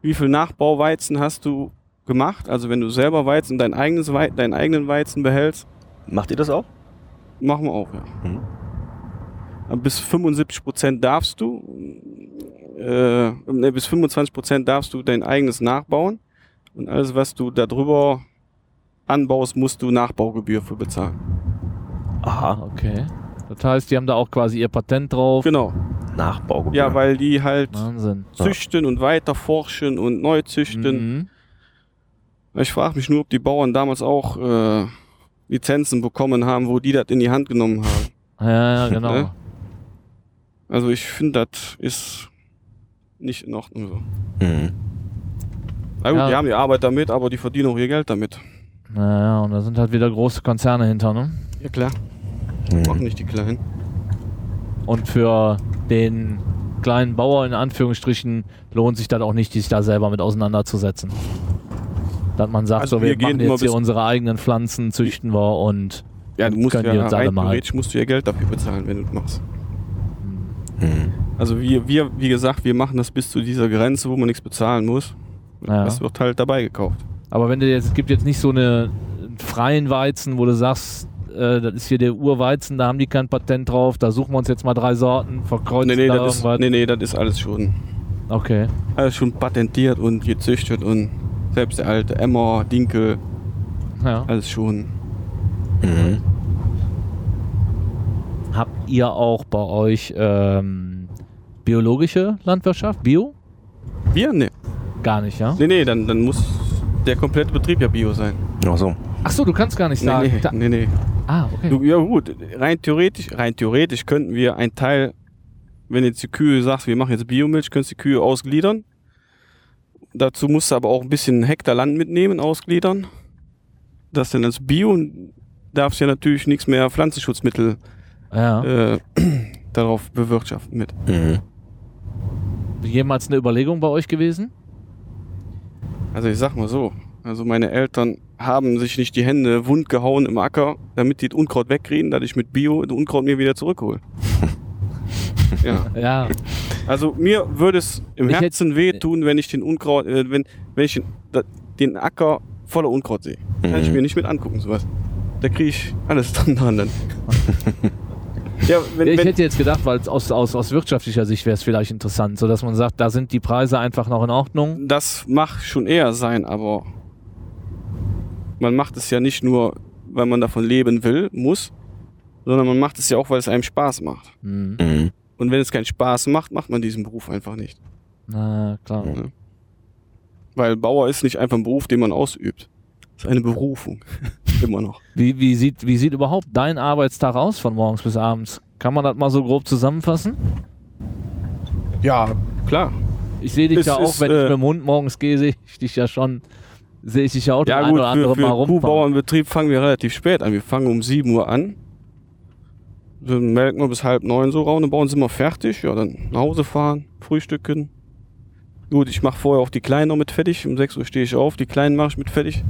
Wie viel Nachbauweizen hast du gemacht? Also wenn du selber Weizen, dein eigenes Wei deinen eigenen Weizen behältst, Macht ihr das auch? machen wir auch, ja. Mhm. Aber Bis 75 Prozent darfst du, äh, bis 25 Prozent darfst du dein eigenes nachbauen. Und alles, was du darüber anbaust, musst du Nachbaugebühr für bezahlen. Aha. Okay. Das heißt, die haben da auch quasi ihr Patent drauf. Genau. Nachbaugebühr. Ja, weil die halt Wahnsinn. züchten und weiter forschen und neu züchten. Mhm. Ich frage mich nur, ob die Bauern damals auch äh, Lizenzen bekommen haben, wo die das in die Hand genommen haben. Ja, ja, genau. Ne? Also ich finde, das ist nicht in Ordnung so. Mhm. Na gut, Ja. die haben die Arbeit damit, aber die verdienen auch ihr Geld damit. Naja, und da sind halt wieder große Konzerne hinter, ne? Ja klar, Mhm. machen nicht die Kleinen. Und für den kleinen Bauer in Anführungsstrichen lohnt sich das auch nicht, sich da selber mit auseinanderzusetzen. Dass man sagt, Also so, wir, wir gehen machen jetzt hier unsere eigenen Pflanzen, züchten wir und Ja, du musst Können die ja uns alle mal- theoretisch musst du ja Geld dafür bezahlen, wenn du das machst. Mhm. Also wir, wir, wie gesagt, wir machen das bis zu dieser Grenze, wo man nichts bezahlen muss. Ja. Das wird halt dabei gekauft. Aber wenn du jetzt, es gibt jetzt nicht so eine einen freien Weizen, wo du sagst, äh, das ist hier der Urweizen, da haben die kein Patent drauf, da suchen wir uns jetzt mal drei Sorten, verkreuzen Nee nee da das ist, irgendwas. nee, nee, das ist alles schon, Okay. alles schon patentiert und gezüchtet und selbst der alte Emmer, Dinkel, Ja. alles schon. Mhm. Habt ihr auch bei euch ähm, biologische Landwirtschaft? Bio? Wir? Nee. Gar nicht, ja? Nee, nee, dann, dann muss der komplette Betrieb ja Bio sein. Ach so. Ach so, du kannst gar nicht Nee, sagen. nee, Da- nee, nee. Ah, okay. Du, ja gut, rein theoretisch, rein theoretisch könnten wir einen Teil, wenn jetzt die Kühe sagst, wir machen jetzt Biomilch, könntest du die Kühe ausgliedern. Dazu musst du aber auch ein bisschen Hektar Land mitnehmen, ausgliedern. Das denn als Bio darfst ja natürlich nichts mehr Pflanzenschutzmittel ja. äh, darauf bewirtschaften mit. Mhm. Jemals eine Überlegung bei euch gewesen? Also ich sag mal so, also meine Eltern haben sich nicht die Hände wund gehauen im Acker, damit die das Unkraut wegkriegen, dass ich mit Bio das Unkraut mir wieder zurückhole. ja. Ja. Also mir würde es im Ich Herzen wehtun, wenn ich den Unkraut, äh, wenn, wenn ich den, Acker voller Unkraut sehe. Kann ich Mhm. mir nicht mit angucken, sowas. Da kriege ich alles dran dran dann. ja, wenn, ich wenn, hätte jetzt gedacht, weil aus, aus, aus wirtschaftlicher Sicht wäre es vielleicht interessant, so dass man sagt, da sind die Preise einfach noch in Ordnung. das mag schon eher sein, aber man macht es ja nicht nur, weil man davon leben will, muss, sondern man macht es ja auch, weil es einem Spaß macht. Hm. Mhm. Und wenn es keinen Spaß macht, macht man diesen Beruf einfach nicht. Na klar. Ja. Weil Bauer ist nicht einfach ein Beruf, den man ausübt. Ist eine Berufung. Immer noch. Wie, wie, sieht, wie sieht überhaupt dein Arbeitstag aus von morgens bis abends? Kann man das mal so grob zusammenfassen? Ja, klar. Ich sehe dich Es ja auch, ist, wenn äh, ich mit dem Hund morgens gehe, sehe ich dich ja schon, sehe ich dich ja auch Ja das ein gut, oder für, andere für mal rumfahren. Kuhbauernbetrieb fangen wir relativ spät an. Wir fangen um 7 Uhr an. Dann melken wir bis halb neun so roundabout, sind wir fertig. Ja, dann nach Hause fahren, frühstücken. Gut, ich mache vorher auch die Kleinen noch mit fertig. Um 6 Uhr stehe ich auf, die Kleinen mache ich mit fertig.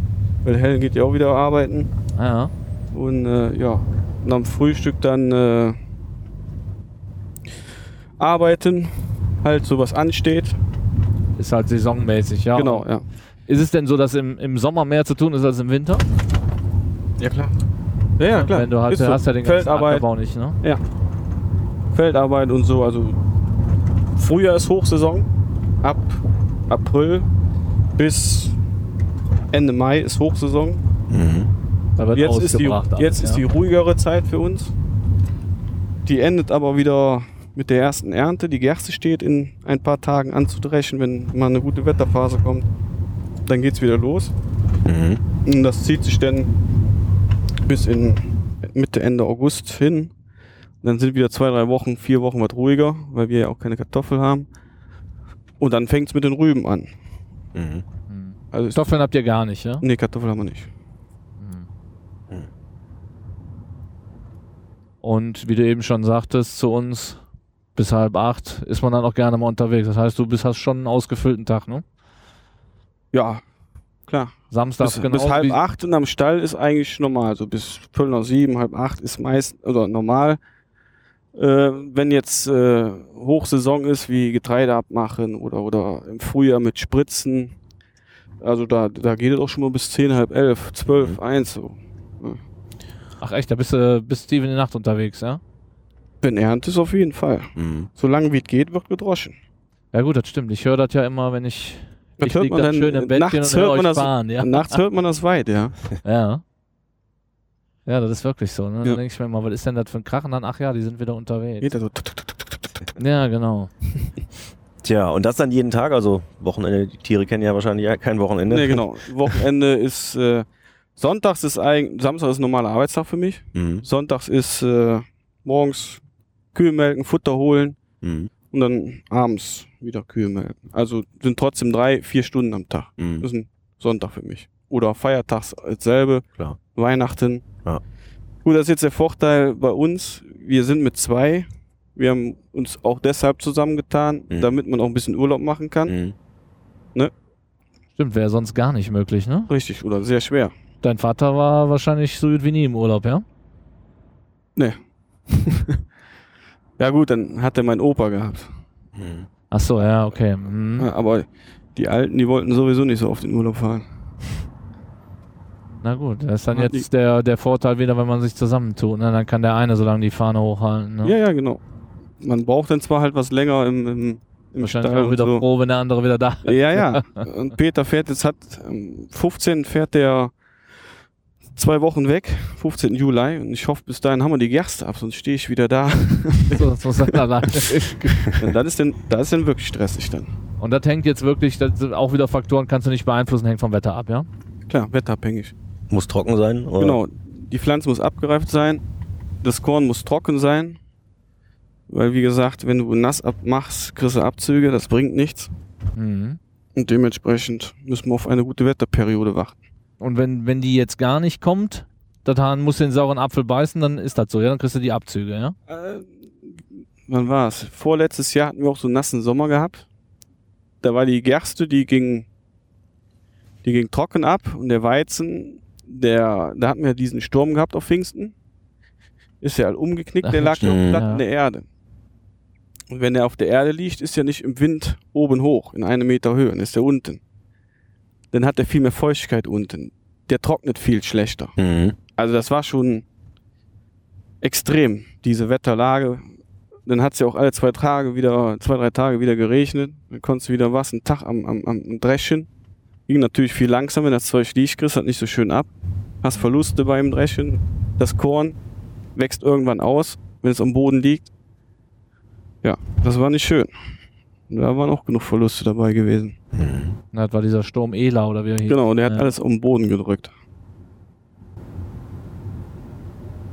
Weil Helen geht ja auch wieder arbeiten. Ja, Und äh, ja, nach dem Frühstück dann äh, arbeiten, halt sowas ansteht. ist halt saisonmäßig, ja. Genau, ja. Ist es denn so, dass im, im Sommer mehr zu tun ist als im Winter? Ja, klar. Ja, ja, klar. Wenn du halt, Ist so. hast ja den ganzen Feldarbeit, Ackerbau nicht, ne? Ja. Feldarbeit und so. Also Frühjahr ist Hochsaison. Ab April bis Ende Mai ist Hochsaison. Mhm. Jetzt, ist die, ausgebracht alles, jetzt ist die ja. ruhigere Zeit für uns. Die endet aber wieder mit der ersten Ernte. Die Gerste steht in ein paar Tagen anzudreschen, wenn mal eine gute Wetterphase kommt. Dann geht's wieder los. Mhm. Und das zieht sich dann bis in Mitte, Ende August hin. Dann sind wieder zwei, drei Wochen, vier Wochen was ruhiger, weil wir ja auch keine Kartoffel haben. Und dann fängt's mit den Rüben an. Mhm. Also Kartoffeln habt ihr gar nicht, ja? nee, Kartoffel haben wir nicht. Hm. Und wie du eben schon sagtest zu uns, bis halb acht ist man dann auch gerne mal unterwegs. Das heißt, du bist, hast schon einen ausgefüllten Tag, ne? Ja, klar. Samstag Bis, genau. bis halb acht und am Stall ist eigentlich normal. So bis Viertel nach sieben, halb acht ist meist oder normal. Äh, wenn jetzt äh, Hochsaison ist, wie Getreide abmachen oder, oder im Frühjahr mit Spritzen, also da, da geht es auch schon mal bis zehn, halb elf, zwölf, Mhm. eins so. Ach echt, da bist du bis tief in die Nacht unterwegs, ja? Wenn Ernte ist auf jeden Fall. Mhm. Solange wie es geht, wird gedroschen. Ja gut, das stimmt. Ich höre das ja immer, wenn ich, Das ich hört man dann schön im Bettchen nachts und höre hört man das- fahren, ja. Nachts hört man das weit, ja. Ja. Ja, das ist wirklich so. Ne? Ja. Dann denke ich mir mal, was ist denn das für ein Krachen dann? Ach ja, die sind wieder unterwegs. Geht da so. Ja, genau. Tja, und das dann jeden Tag, also Wochenende, die Tiere kennen ja wahrscheinlich kein Wochenende. Nee, genau. Wochenende ist, äh, Sonntags ist eigentlich, Samstag ist ein normaler Arbeitstag für mich. Mhm. Sonntags ist äh, morgens Kühe melken, Futter holen Mhm. und dann abends wieder Kühe melken. Also sind trotzdem drei, vier Stunden am Tag. Mhm. Das ist ein Sonntag für mich. Oder feiertags dasselbe. Klar. Weihnachten. Ja. Gut, das ist jetzt der Vorteil bei uns. Wir sind mit zwei. Wir haben uns auch deshalb zusammengetan, Mhm. damit man auch ein bisschen Urlaub machen kann. Mhm. Stimmt, wäre sonst gar nicht möglich, ne? Richtig, oder sehr schwer. Dein Vater war wahrscheinlich so gut wie nie im Urlaub, ja? Ja gut, dann hat er meinen Opa gehabt. Mhm. Ach so, ja, okay. Mhm. Ja, aber die Alten, die wollten sowieso nicht so oft in Urlaub fahren. Na gut, das ist dann Hat jetzt der, der Vorteil wieder, wenn man sich zusammentut. Ne? Dann kann der eine so lange die Fahne hochhalten. Ne? Ja, ja, genau. Man braucht dann zwar halt was länger im, im, im Wahrscheinlich Stall auch wieder so. froh, wenn der andere wieder da ist. Ja, ja. Und Peter fährt jetzt, hat am 15. fährt der zwei Wochen weg, 15. Juli. Und ich hoffe, bis dahin haben wir die Gerste ab, sonst stehe ich wieder da. So, das muss er alleine. Und das ist dann, das ist dann wirklich stressig dann. Und das hängt jetzt wirklich, das sind auch wieder Faktoren, kannst du nicht beeinflussen, hängt vom Wetter ab, ja? Klar, wetterabhängig. Muss trocken sein? Oder? Genau. Die Pflanze muss abgereift sein. Das Korn muss trocken sein. Weil, wie gesagt, wenn du nass abmachst, kriegst du Abzüge, das bringt nichts. Mhm. Und dementsprechend müssen wir auf eine gute Wetterperiode warten. Und wenn, wenn die jetzt gar nicht kommt, das Hahn muss den sauren Apfel beißen, dann ist das so, ja? Dann kriegst du die Abzüge, ja? Äh, wann war es? Vorletztes Jahr hatten wir auch so einen nassen Sommer gehabt. Da war die Gerste, die ging, die ging trocken ab und der Weizen, der, da hatten wir diesen Sturm gehabt auf Pfingsten. Ist ja all umgeknickt, der lag ja platt Ja. in der Erde. Und wenn er auf der Erde liegt, ist er nicht im Wind oben hoch, in einem Meter Höhe, dann ist er unten. Dann hat er viel mehr Feuchtigkeit unten. Der trocknet viel schlechter. Mhm. Also das war schon extrem, diese Wetterlage. Dann hat es ja auch alle zwei Tage wieder, zwei, drei Tage wieder geregnet. Dann konntest du wieder was, einen Tag am, am, am Dreschen. Ging natürlich viel langsamer, wenn das Zeug liegt, kriegst halt nicht so schön ab. Hast Verluste beim Dreschen. Das Korn wächst irgendwann aus, wenn es am Boden liegt. Ja, das war nicht schön. Da waren auch genug Verluste dabei gewesen. Na, Das war dieser Sturm Ela oder wie er hieß. Genau, und der hat Ja. alles auf den Boden gedrückt.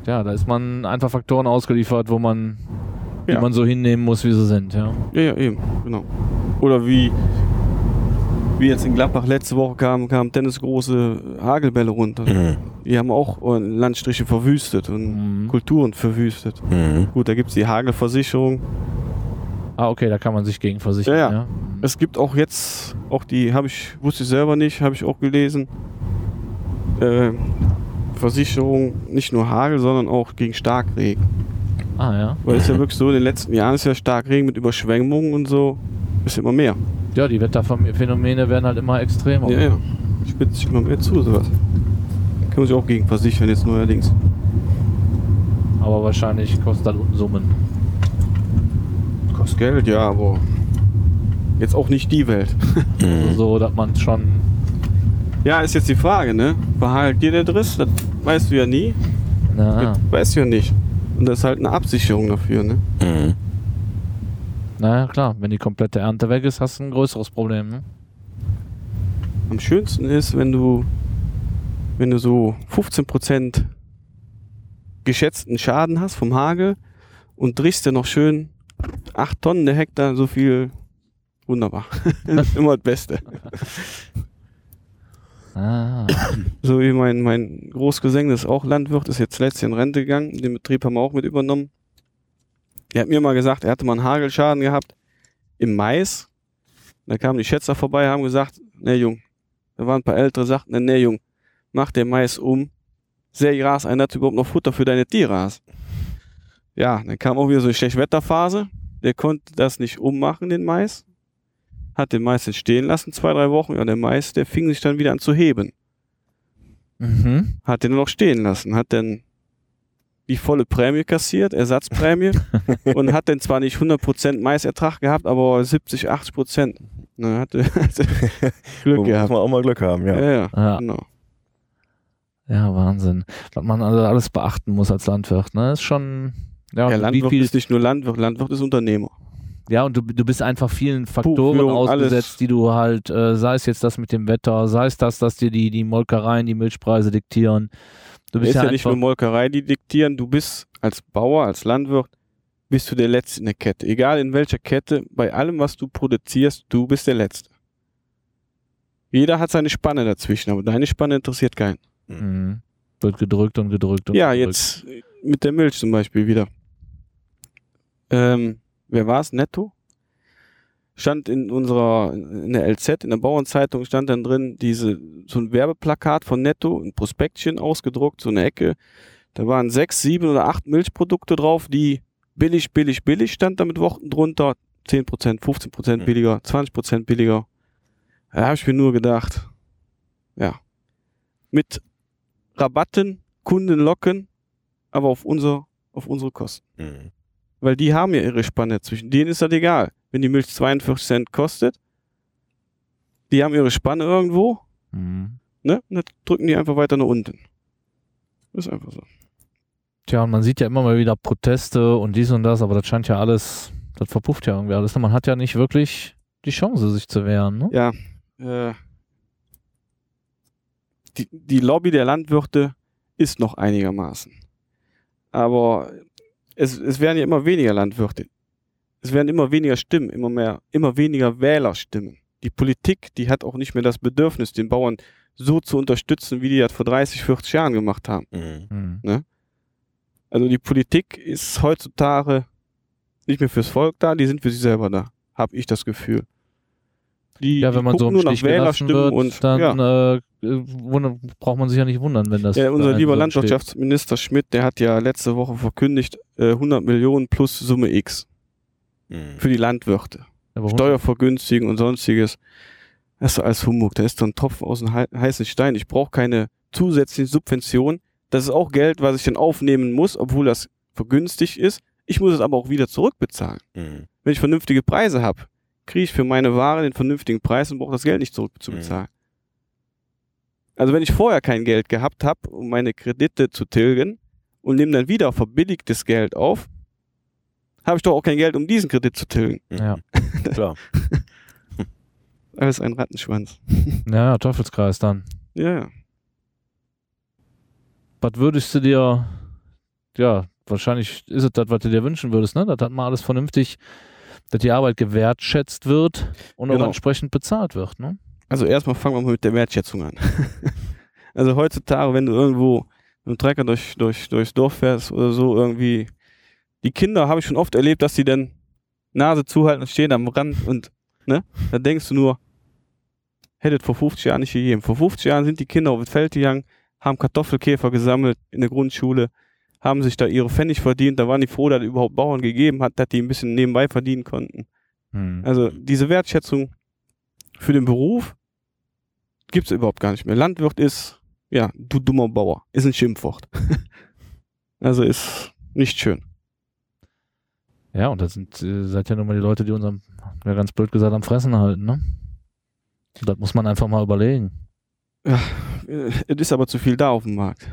Ja, da ist man einfach Faktoren ausgeliefert, wo man, die Ja. man so hinnehmen muss, wie sie sind, ja. Ja, ja, eben, genau. Oder wie, wie jetzt in Gladbach letzte Woche kam, kamen Dennis große Hagelbälle runter. Mhm. Die haben auch Landstriche verwüstet und Mhm. Kulturen verwüstet. Mhm. Gut, da gibt's die Hagelversicherung. Ah, okay, da kann man sich gegen versichern, Ja, ja. ja. Es gibt auch jetzt, auch die, habe ich, wusste ich selber nicht, habe ich auch gelesen, äh, Versicherung, nicht nur Hagel, sondern auch gegen Starkregen. Ah, ja. Weil es ist ja wirklich so, in den letzten Jahren ist ja Starkregen mit Überschwemmungen und so, ist immer mehr. Ja, die Wetterphänomene werden halt immer extremer. Ja, ja. Spitzt sich immer mehr zu, sowas. Kann man sich auch gegen versichern, jetzt neuerdings. Aber wahrscheinlich kostet das Unsummen. Kostet Geld, ja, aber jetzt auch nicht die Welt. Mhm. So, dass man schon. Ja, ist jetzt die Frage, ne? Behalt dir der Driss? Das weißt du ja nie. Na, Das weißt du ja nicht. Und das ist halt eine Absicherung dafür, ne? Mhm. Naja, klar, wenn die komplette Ernte weg ist, hast du ein größeres Problem. Ne? Am schönsten ist, wenn du, wenn du so 15% geschätzten Schaden hast vom Hagel und drichst dir noch schön 8 Tonnen der Hektar, so viel. Wunderbar. Das ist Immer das Beste. Ah, So wie mein, mein Großgesang, das ist auch Landwirt, ist jetzt letztes Jahr in Rente gegangen. Den Betrieb haben wir auch mit übernommen. Er hat mir mal gesagt, er hatte mal einen Hagelschaden gehabt im Mais. Da kamen die Schätzer vorbei, haben gesagt, ne Jung, da waren ein paar Ältere, sagten, ne, ne Jung, mach den Mais um. Sehr Gras ein, dass du überhaupt noch Futter für deine Tiere hast. Ja, dann kam auch wieder so eine Schlechtwetterphase. Der konnte das nicht ummachen, den Mais. Hat den Mais jetzt stehen lassen, zwei, drei Wochen. Ja, der Mais, der fing sich dann wieder an zu heben mhm. hat den noch stehen lassen, hat dann die volle Prämie kassiert, Ersatzprämie und hat dann zwar nicht 100% Maisertrag gehabt, aber 70, 80%. Ne, hatte, hatte Glück Muss gehabt. man auch mal Glück haben, ja. Ja, ja, Ja. genau. ja, Wahnsinn. Was man also alles beachten muss als Landwirt, ne? Ist schon. Ja, Ja, wie Landwirt viel. ist nicht nur Landwirt, Landwirt ist Unternehmer. Ja, und du, du bist einfach vielen Faktoren Buchführung, ausgesetzt, alles. die du halt, äh, sei es jetzt das mit dem Wetter, sei es das, dass dir die, die Molkereien die Milchpreise diktieren. Du Es bist ist ja, ja nicht nur Molkerei, die diktieren. Du bist als Bauer, als Landwirt, bist du der Letzte in der Kette. Egal in welcher Kette, bei allem, was du produzierst, du bist der Letzte. Jeder hat seine Spanne dazwischen, aber deine Spanne interessiert keinen. Mhm. Wird gedrückt und gedrückt und Ja, gedrückt. jetzt mit der Milch zum Beispiel wieder. Ähm, wer war es? Netto? Stand in unserer, in der LZ, in der Bauernzeitung, stand dann drin diese, so ein Werbeplakat von Netto, ein Prospektchen ausgedruckt, so eine Ecke. Da waren sechs, sieben oder acht Milchprodukte drauf, die billig, billig, billig stand da mit Worten drunter. 10%, 15% Mhm. billiger, 20% billiger. Da habe ich mir nur gedacht, ja, mit Rabatten, Kunden locken, aber auf unser, auf unsere Kosten. Mhm. Weil die haben ja ihre Spanne. Zwischen denen ist das egal. Wenn die Milch 42 Cent kostet, die haben ihre Spanne irgendwo, Mhm. ne? Und dann drücken die einfach weiter nach unten. Ist einfach so. Tja, und man sieht ja immer mal wieder Proteste und dies und das, aber das scheint ja alles, das verpufft ja irgendwie alles. Man hat ja nicht wirklich die Chance, sich zu wehren. Ne? Ja, äh, die, die Lobby der Landwirte ist noch einigermaßen. Aber es, es werden ja immer weniger Landwirte. Es werden immer weniger Stimmen, immer mehr, immer weniger Wählerstimmen. Die Politik, die hat auch nicht mehr das Bedürfnis, den Bauern so zu unterstützen, wie die das vor 30, 40 Jahren gemacht haben. Mhm. Mhm. Also die Politik ist heutzutage nicht mehr fürs Volk da, die sind für sich selber da, habe ich das Gefühl. Die, Ja, wenn die man so im nur nach Stich gelassen Wählerstimmen wird, und dann ja. äh, wundern, braucht man sich ja nicht wundern, wenn das. Ja, unser lieber so. Landwirtschaftsminister Schmidt, der hat ja letzte Woche verkündigt, äh, 100 Millionen plus Summe X Mhm. für die Landwirte. Aber Steuervergünstigen und sonstiges. Das ist doch alles Humbug. Da ist doch ein Tropfen aus dem hei- heißen Stein. Ich brauche keine zusätzliche Subvention. Das ist auch Geld, was ich dann aufnehmen muss, obwohl das vergünstigt ist. Ich muss es aber auch wieder zurückbezahlen. Mhm. Wenn ich vernünftige Preise habe, kriege ich für meine Ware den vernünftigen Preis und brauche das Geld nicht zurückzubezahlen. Also wenn ich vorher kein Geld gehabt habe, um meine Kredite zu tilgen und nehme dann wieder verbilligtes Geld auf, habe ich doch auch kein Geld, um diesen Kredit zu tilgen. Mhm. Ja. Klar. Alles ein Rattenschwanz. Ja, Teufelskreis dann. Ja, ja. Was würdest du dir, ja, wahrscheinlich ist es das, was du dir wünschen würdest, ne? Das mal alles vernünftig, dass die Arbeit gewertschätzt wird und auch Genau. entsprechend bezahlt wird, ne? Also erstmal fangen wir mal mit der Wertschätzung an. also heutzutage, wenn du irgendwo mit dem Trecker durch, durch, durchs Dorf fährst oder so, irgendwie, die Kinder habe ich schon oft erlebt, dass die dann Nase zuhalten und stehen am Rand und, ne, da denkst du nur, hättet vor 50 Jahren nicht gegeben. Vor 50 Jahren sind die Kinder auf das Feld gegangen, haben Kartoffelkäfer gesammelt in der Grundschule, haben sich da ihre Pfennig verdient, da waren die froh, dass es überhaupt Bauern gegeben hat, dass die ein bisschen nebenbei verdienen konnten. Hm. Also diese Wertschätzung für den Beruf gibt es überhaupt gar nicht mehr. Landwirt ist, ja, du dummer Bauer, ist ein Schimpfwort. also ist nicht schön. Ja, und das sind, äh, seid ja nun mal die Leute, die uns am, ja ganz blöd gesagt, am Fressen halten, ne? Das muss man einfach mal überlegen. Äh, Es ist aber zu viel da auf dem Markt.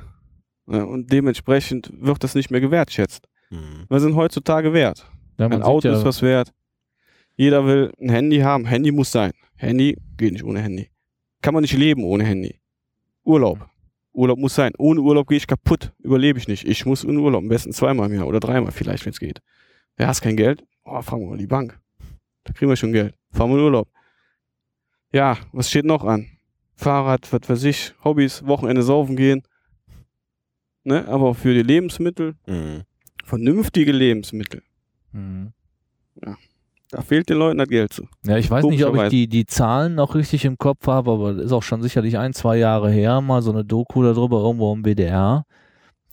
Ja, und dementsprechend wird das nicht mehr gewertschätzt. Mhm. Was sind heutzutage wert? Ja, Ein Auto ja, ist was wert. Jeder will ein Handy haben. Handy muss sein. Handy geht nicht ohne Handy. Kann man nicht leben ohne Handy. Urlaub. Urlaub muss sein. Ohne Urlaub gehe ich kaputt. Überlebe ich nicht. Ich muss in Urlaub. Am besten zweimal im Jahr oder dreimal vielleicht, wenn es geht. Ja, hast kein Geld? Oh, fragen wir mal die Bank. Da kriegen wir schon Geld. Fahren wir in Urlaub. Ja, was steht noch an? Fahrrad, was weiß ich, Hobbys, Wochenende saufen gehen. Ne? Aber für die Lebensmittel, Mhm. vernünftige Lebensmittel, Hm. da fehlt den Leuten das Geld zu. Ja, ich weiß nicht, ob ich die, die Zahlen noch richtig im Kopf habe, aber das ist auch schon sicherlich ein, zwei Jahre her, mal so eine Doku darüber irgendwo im WDR,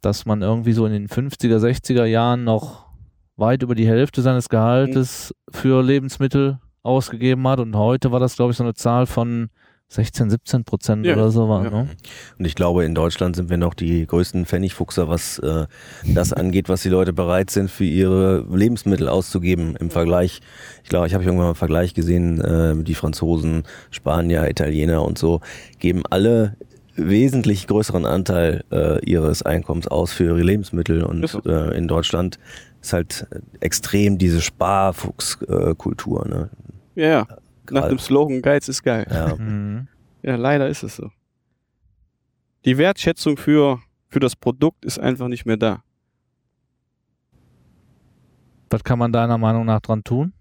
dass man irgendwie so in den 50er, 60er Jahren noch weit über die Hälfte seines Gehaltes für Lebensmittel ausgegeben hat und heute war das, glaube ich, so eine Zahl von 16, 17 Prozent Ja, oder so war. ja. Ne? Und ich glaube, in Deutschland sind wir noch die größten Pfennigfuchser, was äh, das angeht, was die Leute bereit sind, für ihre Lebensmittel auszugeben im Vergleich. Ich glaube, ich habe irgendwann mal einen Vergleich gesehen, äh, die Franzosen, Spanier, Italiener und so, geben alle wesentlich größeren Anteil äh, ihres Einkommens aus für ihre Lebensmittel und äh, in Deutschland ist halt extrem diese Sparfuchskultur. Ne? Ja, ja. Nach dem Slogan Geiz ist geil. Ja. Mhm. Ja, leider ist es so. Die Wertschätzung für, für das Produkt ist einfach nicht mehr da. Was kann man deiner Meinung nach dran tun?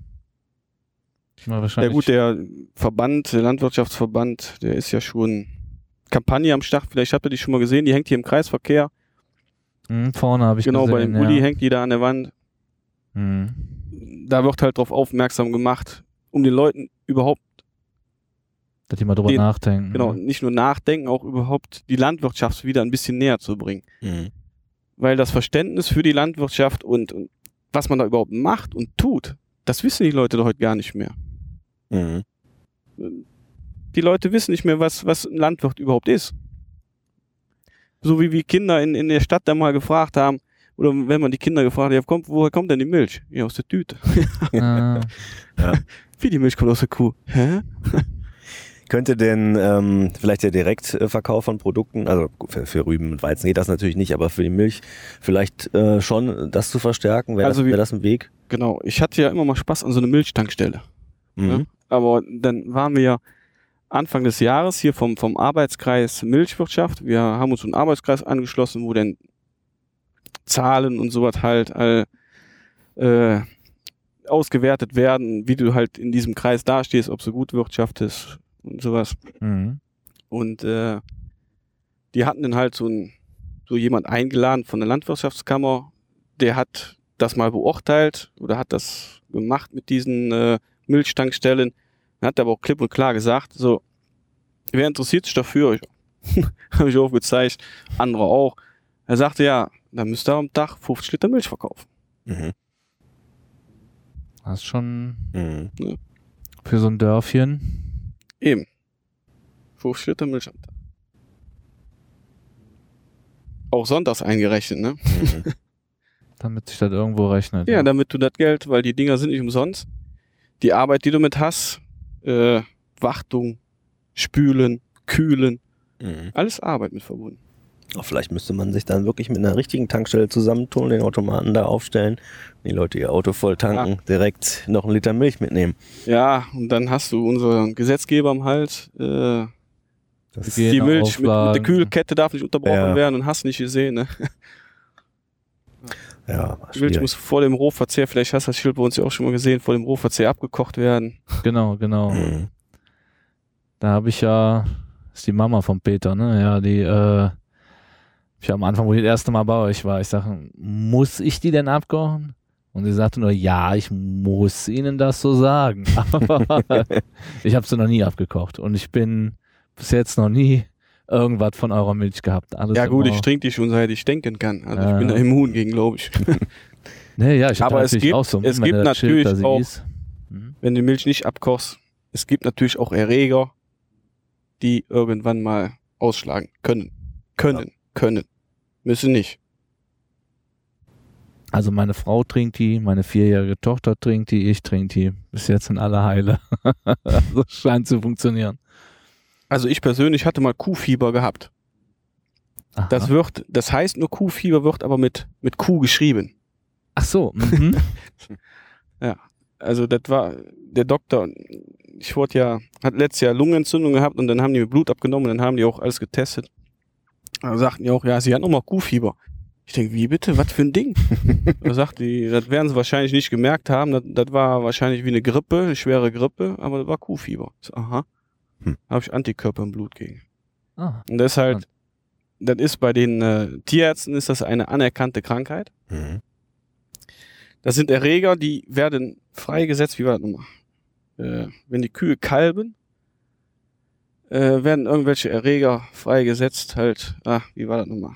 Na, Ja wahrscheinlich. gut, der Verband, der Landwirtschaftsverband, der ist ja schon Kampagne am Start. Vielleicht habt ihr die schon mal gesehen. Die hängt hier im Kreisverkehr. Hm, vorne habe ich genau, bei gesehen. dem Uli ja. hängt die da an der Wand. Mhm. Da wird halt darauf aufmerksam gemacht, um den Leuten überhaupt, Dass die mal drüber Die- nachdenken. genau, ne? nicht nur nachdenken, auch überhaupt die Landwirtschaft wieder ein bisschen näher zu bringen. Mhm. Weil das Verständnis für die Landwirtschaft und, und was man da überhaupt macht und tut, das wissen die Leute doch heute gar nicht mehr. Mhm. Die Leute wissen nicht mehr, was, was ein Landwirt überhaupt ist. So wie wir Kinder in, in der Stadt da mal gefragt haben, oder wenn man die Kinder gefragt hat, ja, kommt, woher kommt denn die Milch? Ja, aus der Tüte. Ah, Wie die Milch kommt aus der Kuh? Hä? Könnte denn ähm, vielleicht der Direktverkauf von Produkten, also für, für Rüben und Weizen geht das natürlich nicht, aber für die Milch vielleicht äh, schon das zu verstärken, wäre Also das, wie- wär das ein Weg? Genau, ich hatte ja immer mal Spaß an so einer Milchtankstelle. Mhm. Ja? Aber dann waren wir ja Anfang des Jahres hier vom, vom Arbeitskreis Milchwirtschaft. Wir haben uns einen Arbeitskreis angeschlossen, wo dann Zahlen und sowas halt all, äh, ausgewertet werden, wie du halt in diesem Kreis dastehst, ob du gut wirtschaftest und sowas. mhm. Und äh, die hatten dann halt so, ein, so jemand eingeladen von der Landwirtschaftskammer, der hat das mal beurteilt oder hat das gemacht mit diesen äh, Milchtankstellen. Er hat aber auch klipp und klar gesagt, so, wer interessiert sich dafür? Ich, Habe ich aufgezeigt, andere auch. Er sagte, ja, dann müsst ihr am Tag 50 Liter Milch verkaufen. Mhm. Das ist schon Mhm. für so ein Dörfchen. Eben. 50 Liter Milch am Tag. Auch sonntags eingerechnet, ne? Mhm. Damit sich das irgendwo rechnet. Ja, damit du das Geld, weil die Dinger sind nicht umsonst. Die Arbeit, die du mit hast, äh, Wartung, Spülen, Kühlen, Mhm. alles Arbeit mit verbunden. Auch vielleicht müsste man sich dann wirklich mit einer richtigen Tankstelle zusammentun, den Automaten da aufstellen, die Leute ihr Auto voll tanken, direkt noch einen Liter Milch mitnehmen. Ja, und dann hast du unseren Gesetzgeber am Hals. Äh, die Milch mit, mit der. Kühlkette darf nicht unterbrochen Ja. werden und hast nicht gesehen. Ne? ja, schwierig. muss vor dem Rohverzehr, vielleicht hast du das Schild bei uns ja auch schon mal gesehen, vor dem Rohverzehr abgekocht werden. Genau, genau. Mhm. Da habe ich ja, ist die Mama von Peter, ne? Ja, die, äh, ich am Anfang, wo ich das erste Mal bei euch war, ich sage, muss ich die denn abkochen? Und sie sagte nur, ja, ich muss Ihnen das so sagen. Aber ich habe sie noch nie abgekocht und ich bin bis jetzt noch nie irgendwas von eurer Milch gehabt. Alles ja gut, ich trinke die schon seit ich denken kann. Also Ja. ich bin da immun gegen, glaube ich. Nee, ja, ich Aber es gibt- auch so, es gibt das Schild natürlich da auch-. Mhm. wenn du Milch nicht abkochst. Es gibt natürlich auch Erreger, die irgendwann mal ausschlagen können. Können, können. Müssen nicht. Also meine Frau trinkt die, meine vierjährige Tochter trinkt die, ich trinke die. Bis jetzt sind alle heile. also scheint zu funktionieren. Also ich persönlich hatte mal Kuhfieber gehabt. Aha. Das wird, das heißt nur Kuhfieber, wird aber mit, mit Kuh geschrieben. Ach so. Mhm. Also das war der Doktor, ich wurde ja, hat letztes Jahr Lungenentzündung gehabt und dann haben die mir Blut abgenommen und dann haben die auch alles getestet. Da sagten die auch, ja, sie hat nochmal Kuhfieber. Ich denke, wie bitte? Was für ein Ding? da sagt die, das werden sie wahrscheinlich nicht gemerkt haben. Das, das war wahrscheinlich wie eine Grippe, eine schwere Grippe, aber das war Kuhfieber. So, aha. Hm. Habe ich Antikörper im Blut gegen. ah, Und das ist halt, das ist bei den äh, Tierärzten ist das eine anerkannte Krankheit. Mhm. Das sind Erreger, die werden freigesetzt, wie war das nochmal? Äh, wenn die Kühe kalben, äh, werden irgendwelche Erreger freigesetzt, halt, ah, wie war das nochmal?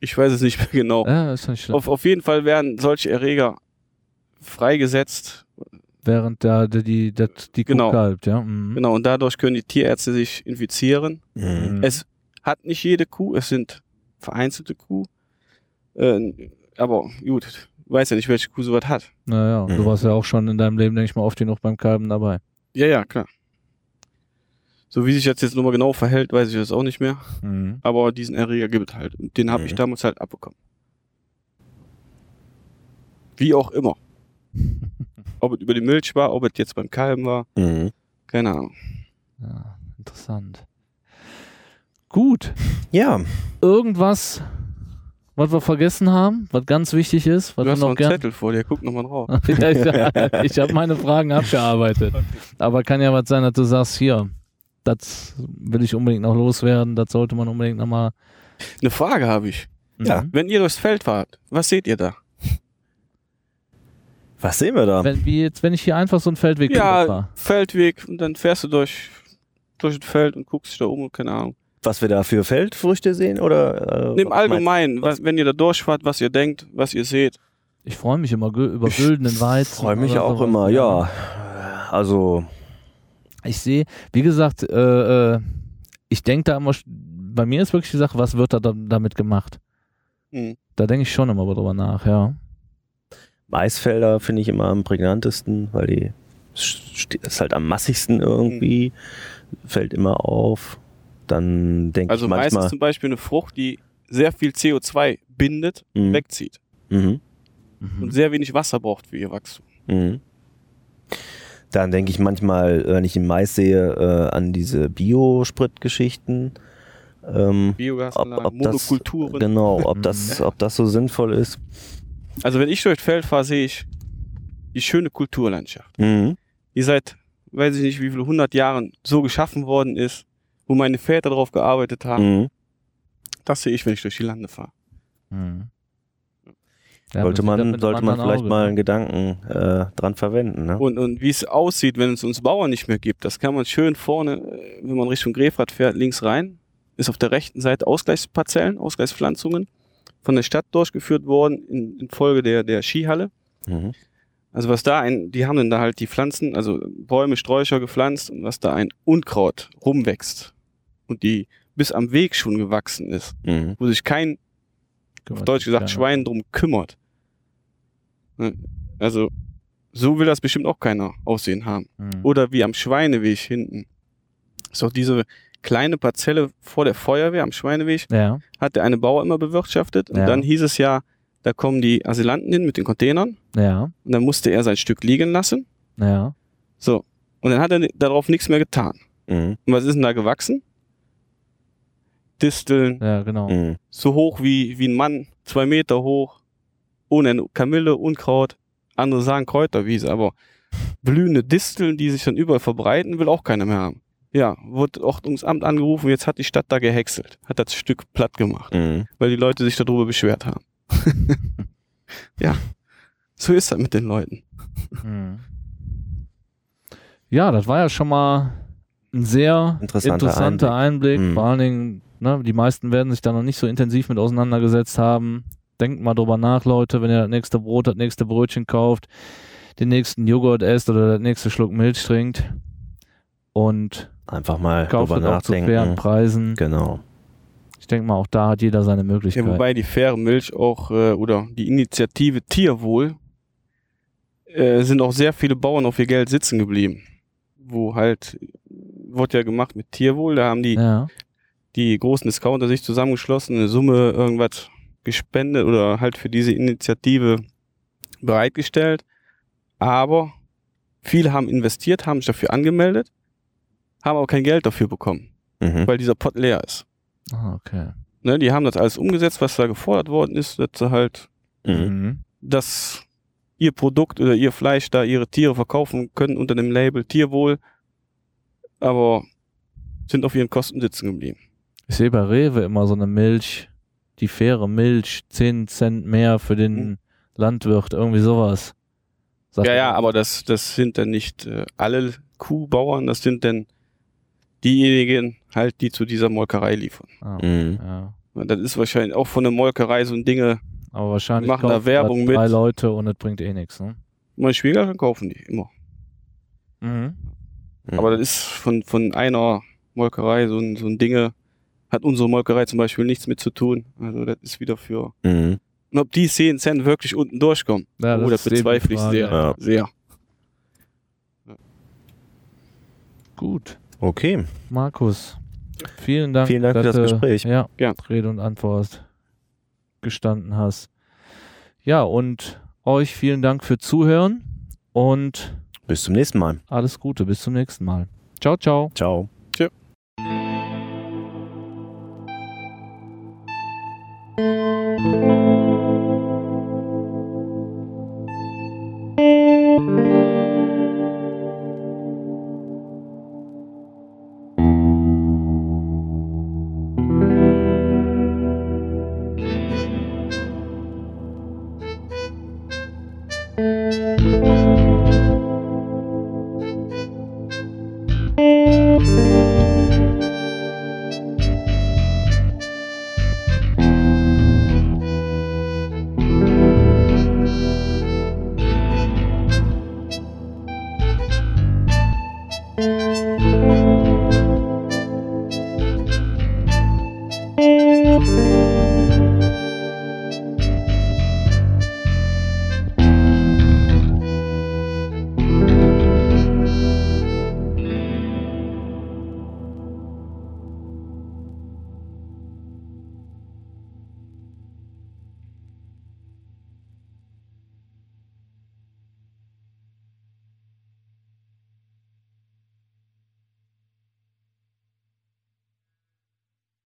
Ich weiß es nicht mehr genau. ja, ist nicht schlimm. Auf, auf jeden Fall werden solche Erreger freigesetzt, Während da die, die, das- die Kuh Genau. kalbt, ja. Mhm. genau, und dadurch können die Tierärzte sich infizieren. Mhm. Es hat nicht jede Kuh, es sind vereinzelte Kuh. Äh, aber gut, weiß ja nicht, welche Kuh sowas hat. Naja, und du Mhm. warst ja auch schon in deinem Leben, denke ich mal, oft genug beim Kalben dabei. Ja, ja, klar. So wie sich das jetzt nochmal genau verhält, weiß ich das auch nicht mehr. Mhm. Aber diesen Erreger gibt es halt. Und den habe ich Mhm. damals halt abbekommen. Wie auch immer. Ob es über die Milch war, ob es jetzt beim Kalben war, Mhm. keine Ahnung. Ja, interessant. Gut. Ja, Irgendwas, was wir vergessen haben, was ganz wichtig ist, was du wir hast noch einen gerne. Zettel vor dir, guck nochmal drauf. ja, ich ich habe meine Fragen abgearbeitet. Aber kann ja was sein, dass du sagst, hier, das will ich unbedingt noch loswerden, das sollte man unbedingt nochmal. Eine Frage habe ich. Ja. Mhm. Wenn ihr durchs Feld fahrt, was seht ihr da? Was sehen wir da? Wenn, wie jetzt, wenn ich hier einfach so einen Feldweg Ja, fahre. Feldweg und dann fährst du durch, durch das Feld und guckst dich da um und keine Ahnung. Was wir da für Feldfrüchte sehen? Oder, äh, Im was Allgemeinen, was, wenn ihr da durchfahrt, was ihr denkt, was ihr seht. Ich freue mich immer über güldenen Weizen. Ich freue mich auch sowas. immer, ja. Also, Ich sehe, wie gesagt, äh, äh, ich denke da immer, bei mir ist wirklich die Sache, was wird da dann damit gemacht? Hm. Da denke ich schon immer drüber nach, ja. Maisfelder finde ich immer am prägnantesten, weil die st- ist halt am massigsten irgendwie, fällt immer auf. Dann denke Also ich Mais manchmal. ist zum Beispiel eine Frucht, die sehr viel CO2 bindet, Mhm. wegzieht Mhm, Mhm. und sehr wenig Wasser braucht für ihr Wachstum. mhm. Dann denke ich manchmal, wenn ich den Mais sehe, äh, an diese Biospritgeschichten. Ähm, Biogasanlagen, ob das, Monokulturen. genau, ob das, ob das so sinnvoll ist. Also wenn ich durch das Feld fahre, sehe ich die schöne Kulturlandschaft, Mhm. die seit, weiß ich nicht wie viele hundert Jahren so geschaffen worden ist, wo meine Väter drauf gearbeitet haben. Mhm. Das sehe ich, wenn ich durch die Lande fahre. Mhm. Ja, Sollte man sollte man vielleicht Auge, mal ne? einen Gedanken äh, dran verwenden. Ne? Und, und wie es aussieht, wenn es uns Bauern nicht mehr gibt, das kann man schön vorne, äh, wenn man Richtung Grefrath fährt, links rein, ist auf der rechten Seite Ausgleichsparzellen, Ausgleichspflanzungen von der Stadt durchgeführt worden in, in Folge der, der Skihalle. Mhm. Also was da ein, die haben dann da halt die Pflanzen, also Bäume, Sträucher gepflanzt und was da ein Unkraut rumwächst und die bis am Weg schon gewachsen ist, Mhm. wo sich kein, auf Kümmert Deutsch sich gesagt. Schwein drum kümmert. Ne? Also so will das bestimmt auch keiner aussehen haben. Mhm. Oder wie am Schweineweg hinten. Ist auch diese kleine Parzelle vor der Feuerwehr am Schweineweg, Ja, hat der eine Bauer immer bewirtschaftet. Und Ja. dann hieß es ja, da kommen die Asylanten hin mit den Containern. ja, Und dann musste er sein Stück liegen lassen. ja. So. Und dann hat er darauf nichts mehr getan. Mhm. Und was ist denn da gewachsen? Disteln, Ja, genau. Mhm. so hoch wie, wie ein Mann, zwei Meter hoch, ohne. Kamille, Unkraut, andere sagen Kräuterwiese, aber blühende Disteln, die sich dann überall verbreiten, will auch keiner mehr haben. Ja, wurde Ordnungsamt angerufen, jetzt hat die Stadt da gehäckselt, hat das Stück platt gemacht, Mhm. weil die Leute sich darüber beschwert haben. ja, so ist das mit den Leuten. Mhm. Ja, das war ja schon mal ein sehr Interessanter interessanter Einblick. Mhm. Vor allen Dingen, ne, die meisten werden sich da noch nicht so intensiv mit auseinandergesetzt haben. Denkt mal drüber nach, Leute, wenn ihr das nächste Brot, das nächste Brötchen kauft, den nächsten Joghurt esst oder das nächste Schluck Milch trinkt und Einfach mal kauft drüber auch zu fairen nachdenken. Preisen. Genau. Ich denke mal, auch da hat jeder seine Ja, Möglichkeit. wobei die faire Milch auch äh, oder die Initiative Tierwohl äh, sind auch sehr viele Bauern auf ihr Geld sitzen geblieben. Wo halt, wurde ja gemacht mit Tierwohl, da haben die, ja, die großen Discounter sich zusammengeschlossen, eine Summe irgendwas gespendet oder halt für diese Initiative bereitgestellt. Aber viele haben investiert, haben sich dafür angemeldet, haben aber kein Geld dafür bekommen, Mhm. weil dieser Pot leer ist. ah, okay. Ne, die haben das alles umgesetzt, was da gefordert worden ist, dass sie halt Mhm. Mhm. dass ihr Produkt oder ihr Fleisch da ihre Tiere verkaufen können unter dem Label Tierwohl, aber sind auf ihren Kosten sitzen geblieben. Ich sehe bei Rewe immer so eine Milch, die faire Milch, 10 Cent mehr für den Mhm. Landwirt, irgendwie sowas. Sagt ja, ja, aber das, das sind dann nicht äh, alle Kuhbauern, das sind dann diejenigen halt, die zu dieser Molkerei liefern. Ah, Mhm. ja. Das ist wahrscheinlich auch von der Molkerei so ein Dinge, Aber wahrscheinlich Machen da Werbung drei mit. Leute und es bringt eh nichts. Ne? meine Schwiegereltern kaufen die immer. Mhm. Mhm. Aber das ist von, von einer Molkerei so ein, so ein Dinge, hat unsere Molkerei zum Beispiel nichts mit zu tun. Also das ist wieder für Mhm. Und ob die 10 Cent wirklich unten durchkommen, Ja, oh, das eben die bezweifle ich sehr. Ja. Sehr. Gut. Okay. Markus, vielen Dank, Vielen Dank für dass das du, Gespräch. Ja, Gern. Rede und Antwort gestanden hast. Ja, und euch vielen Dank für Zuhören und Bis zum nächsten Mal. alles Gute. Bis zum nächsten Mal. Ciao, ciao. Ciao. Thank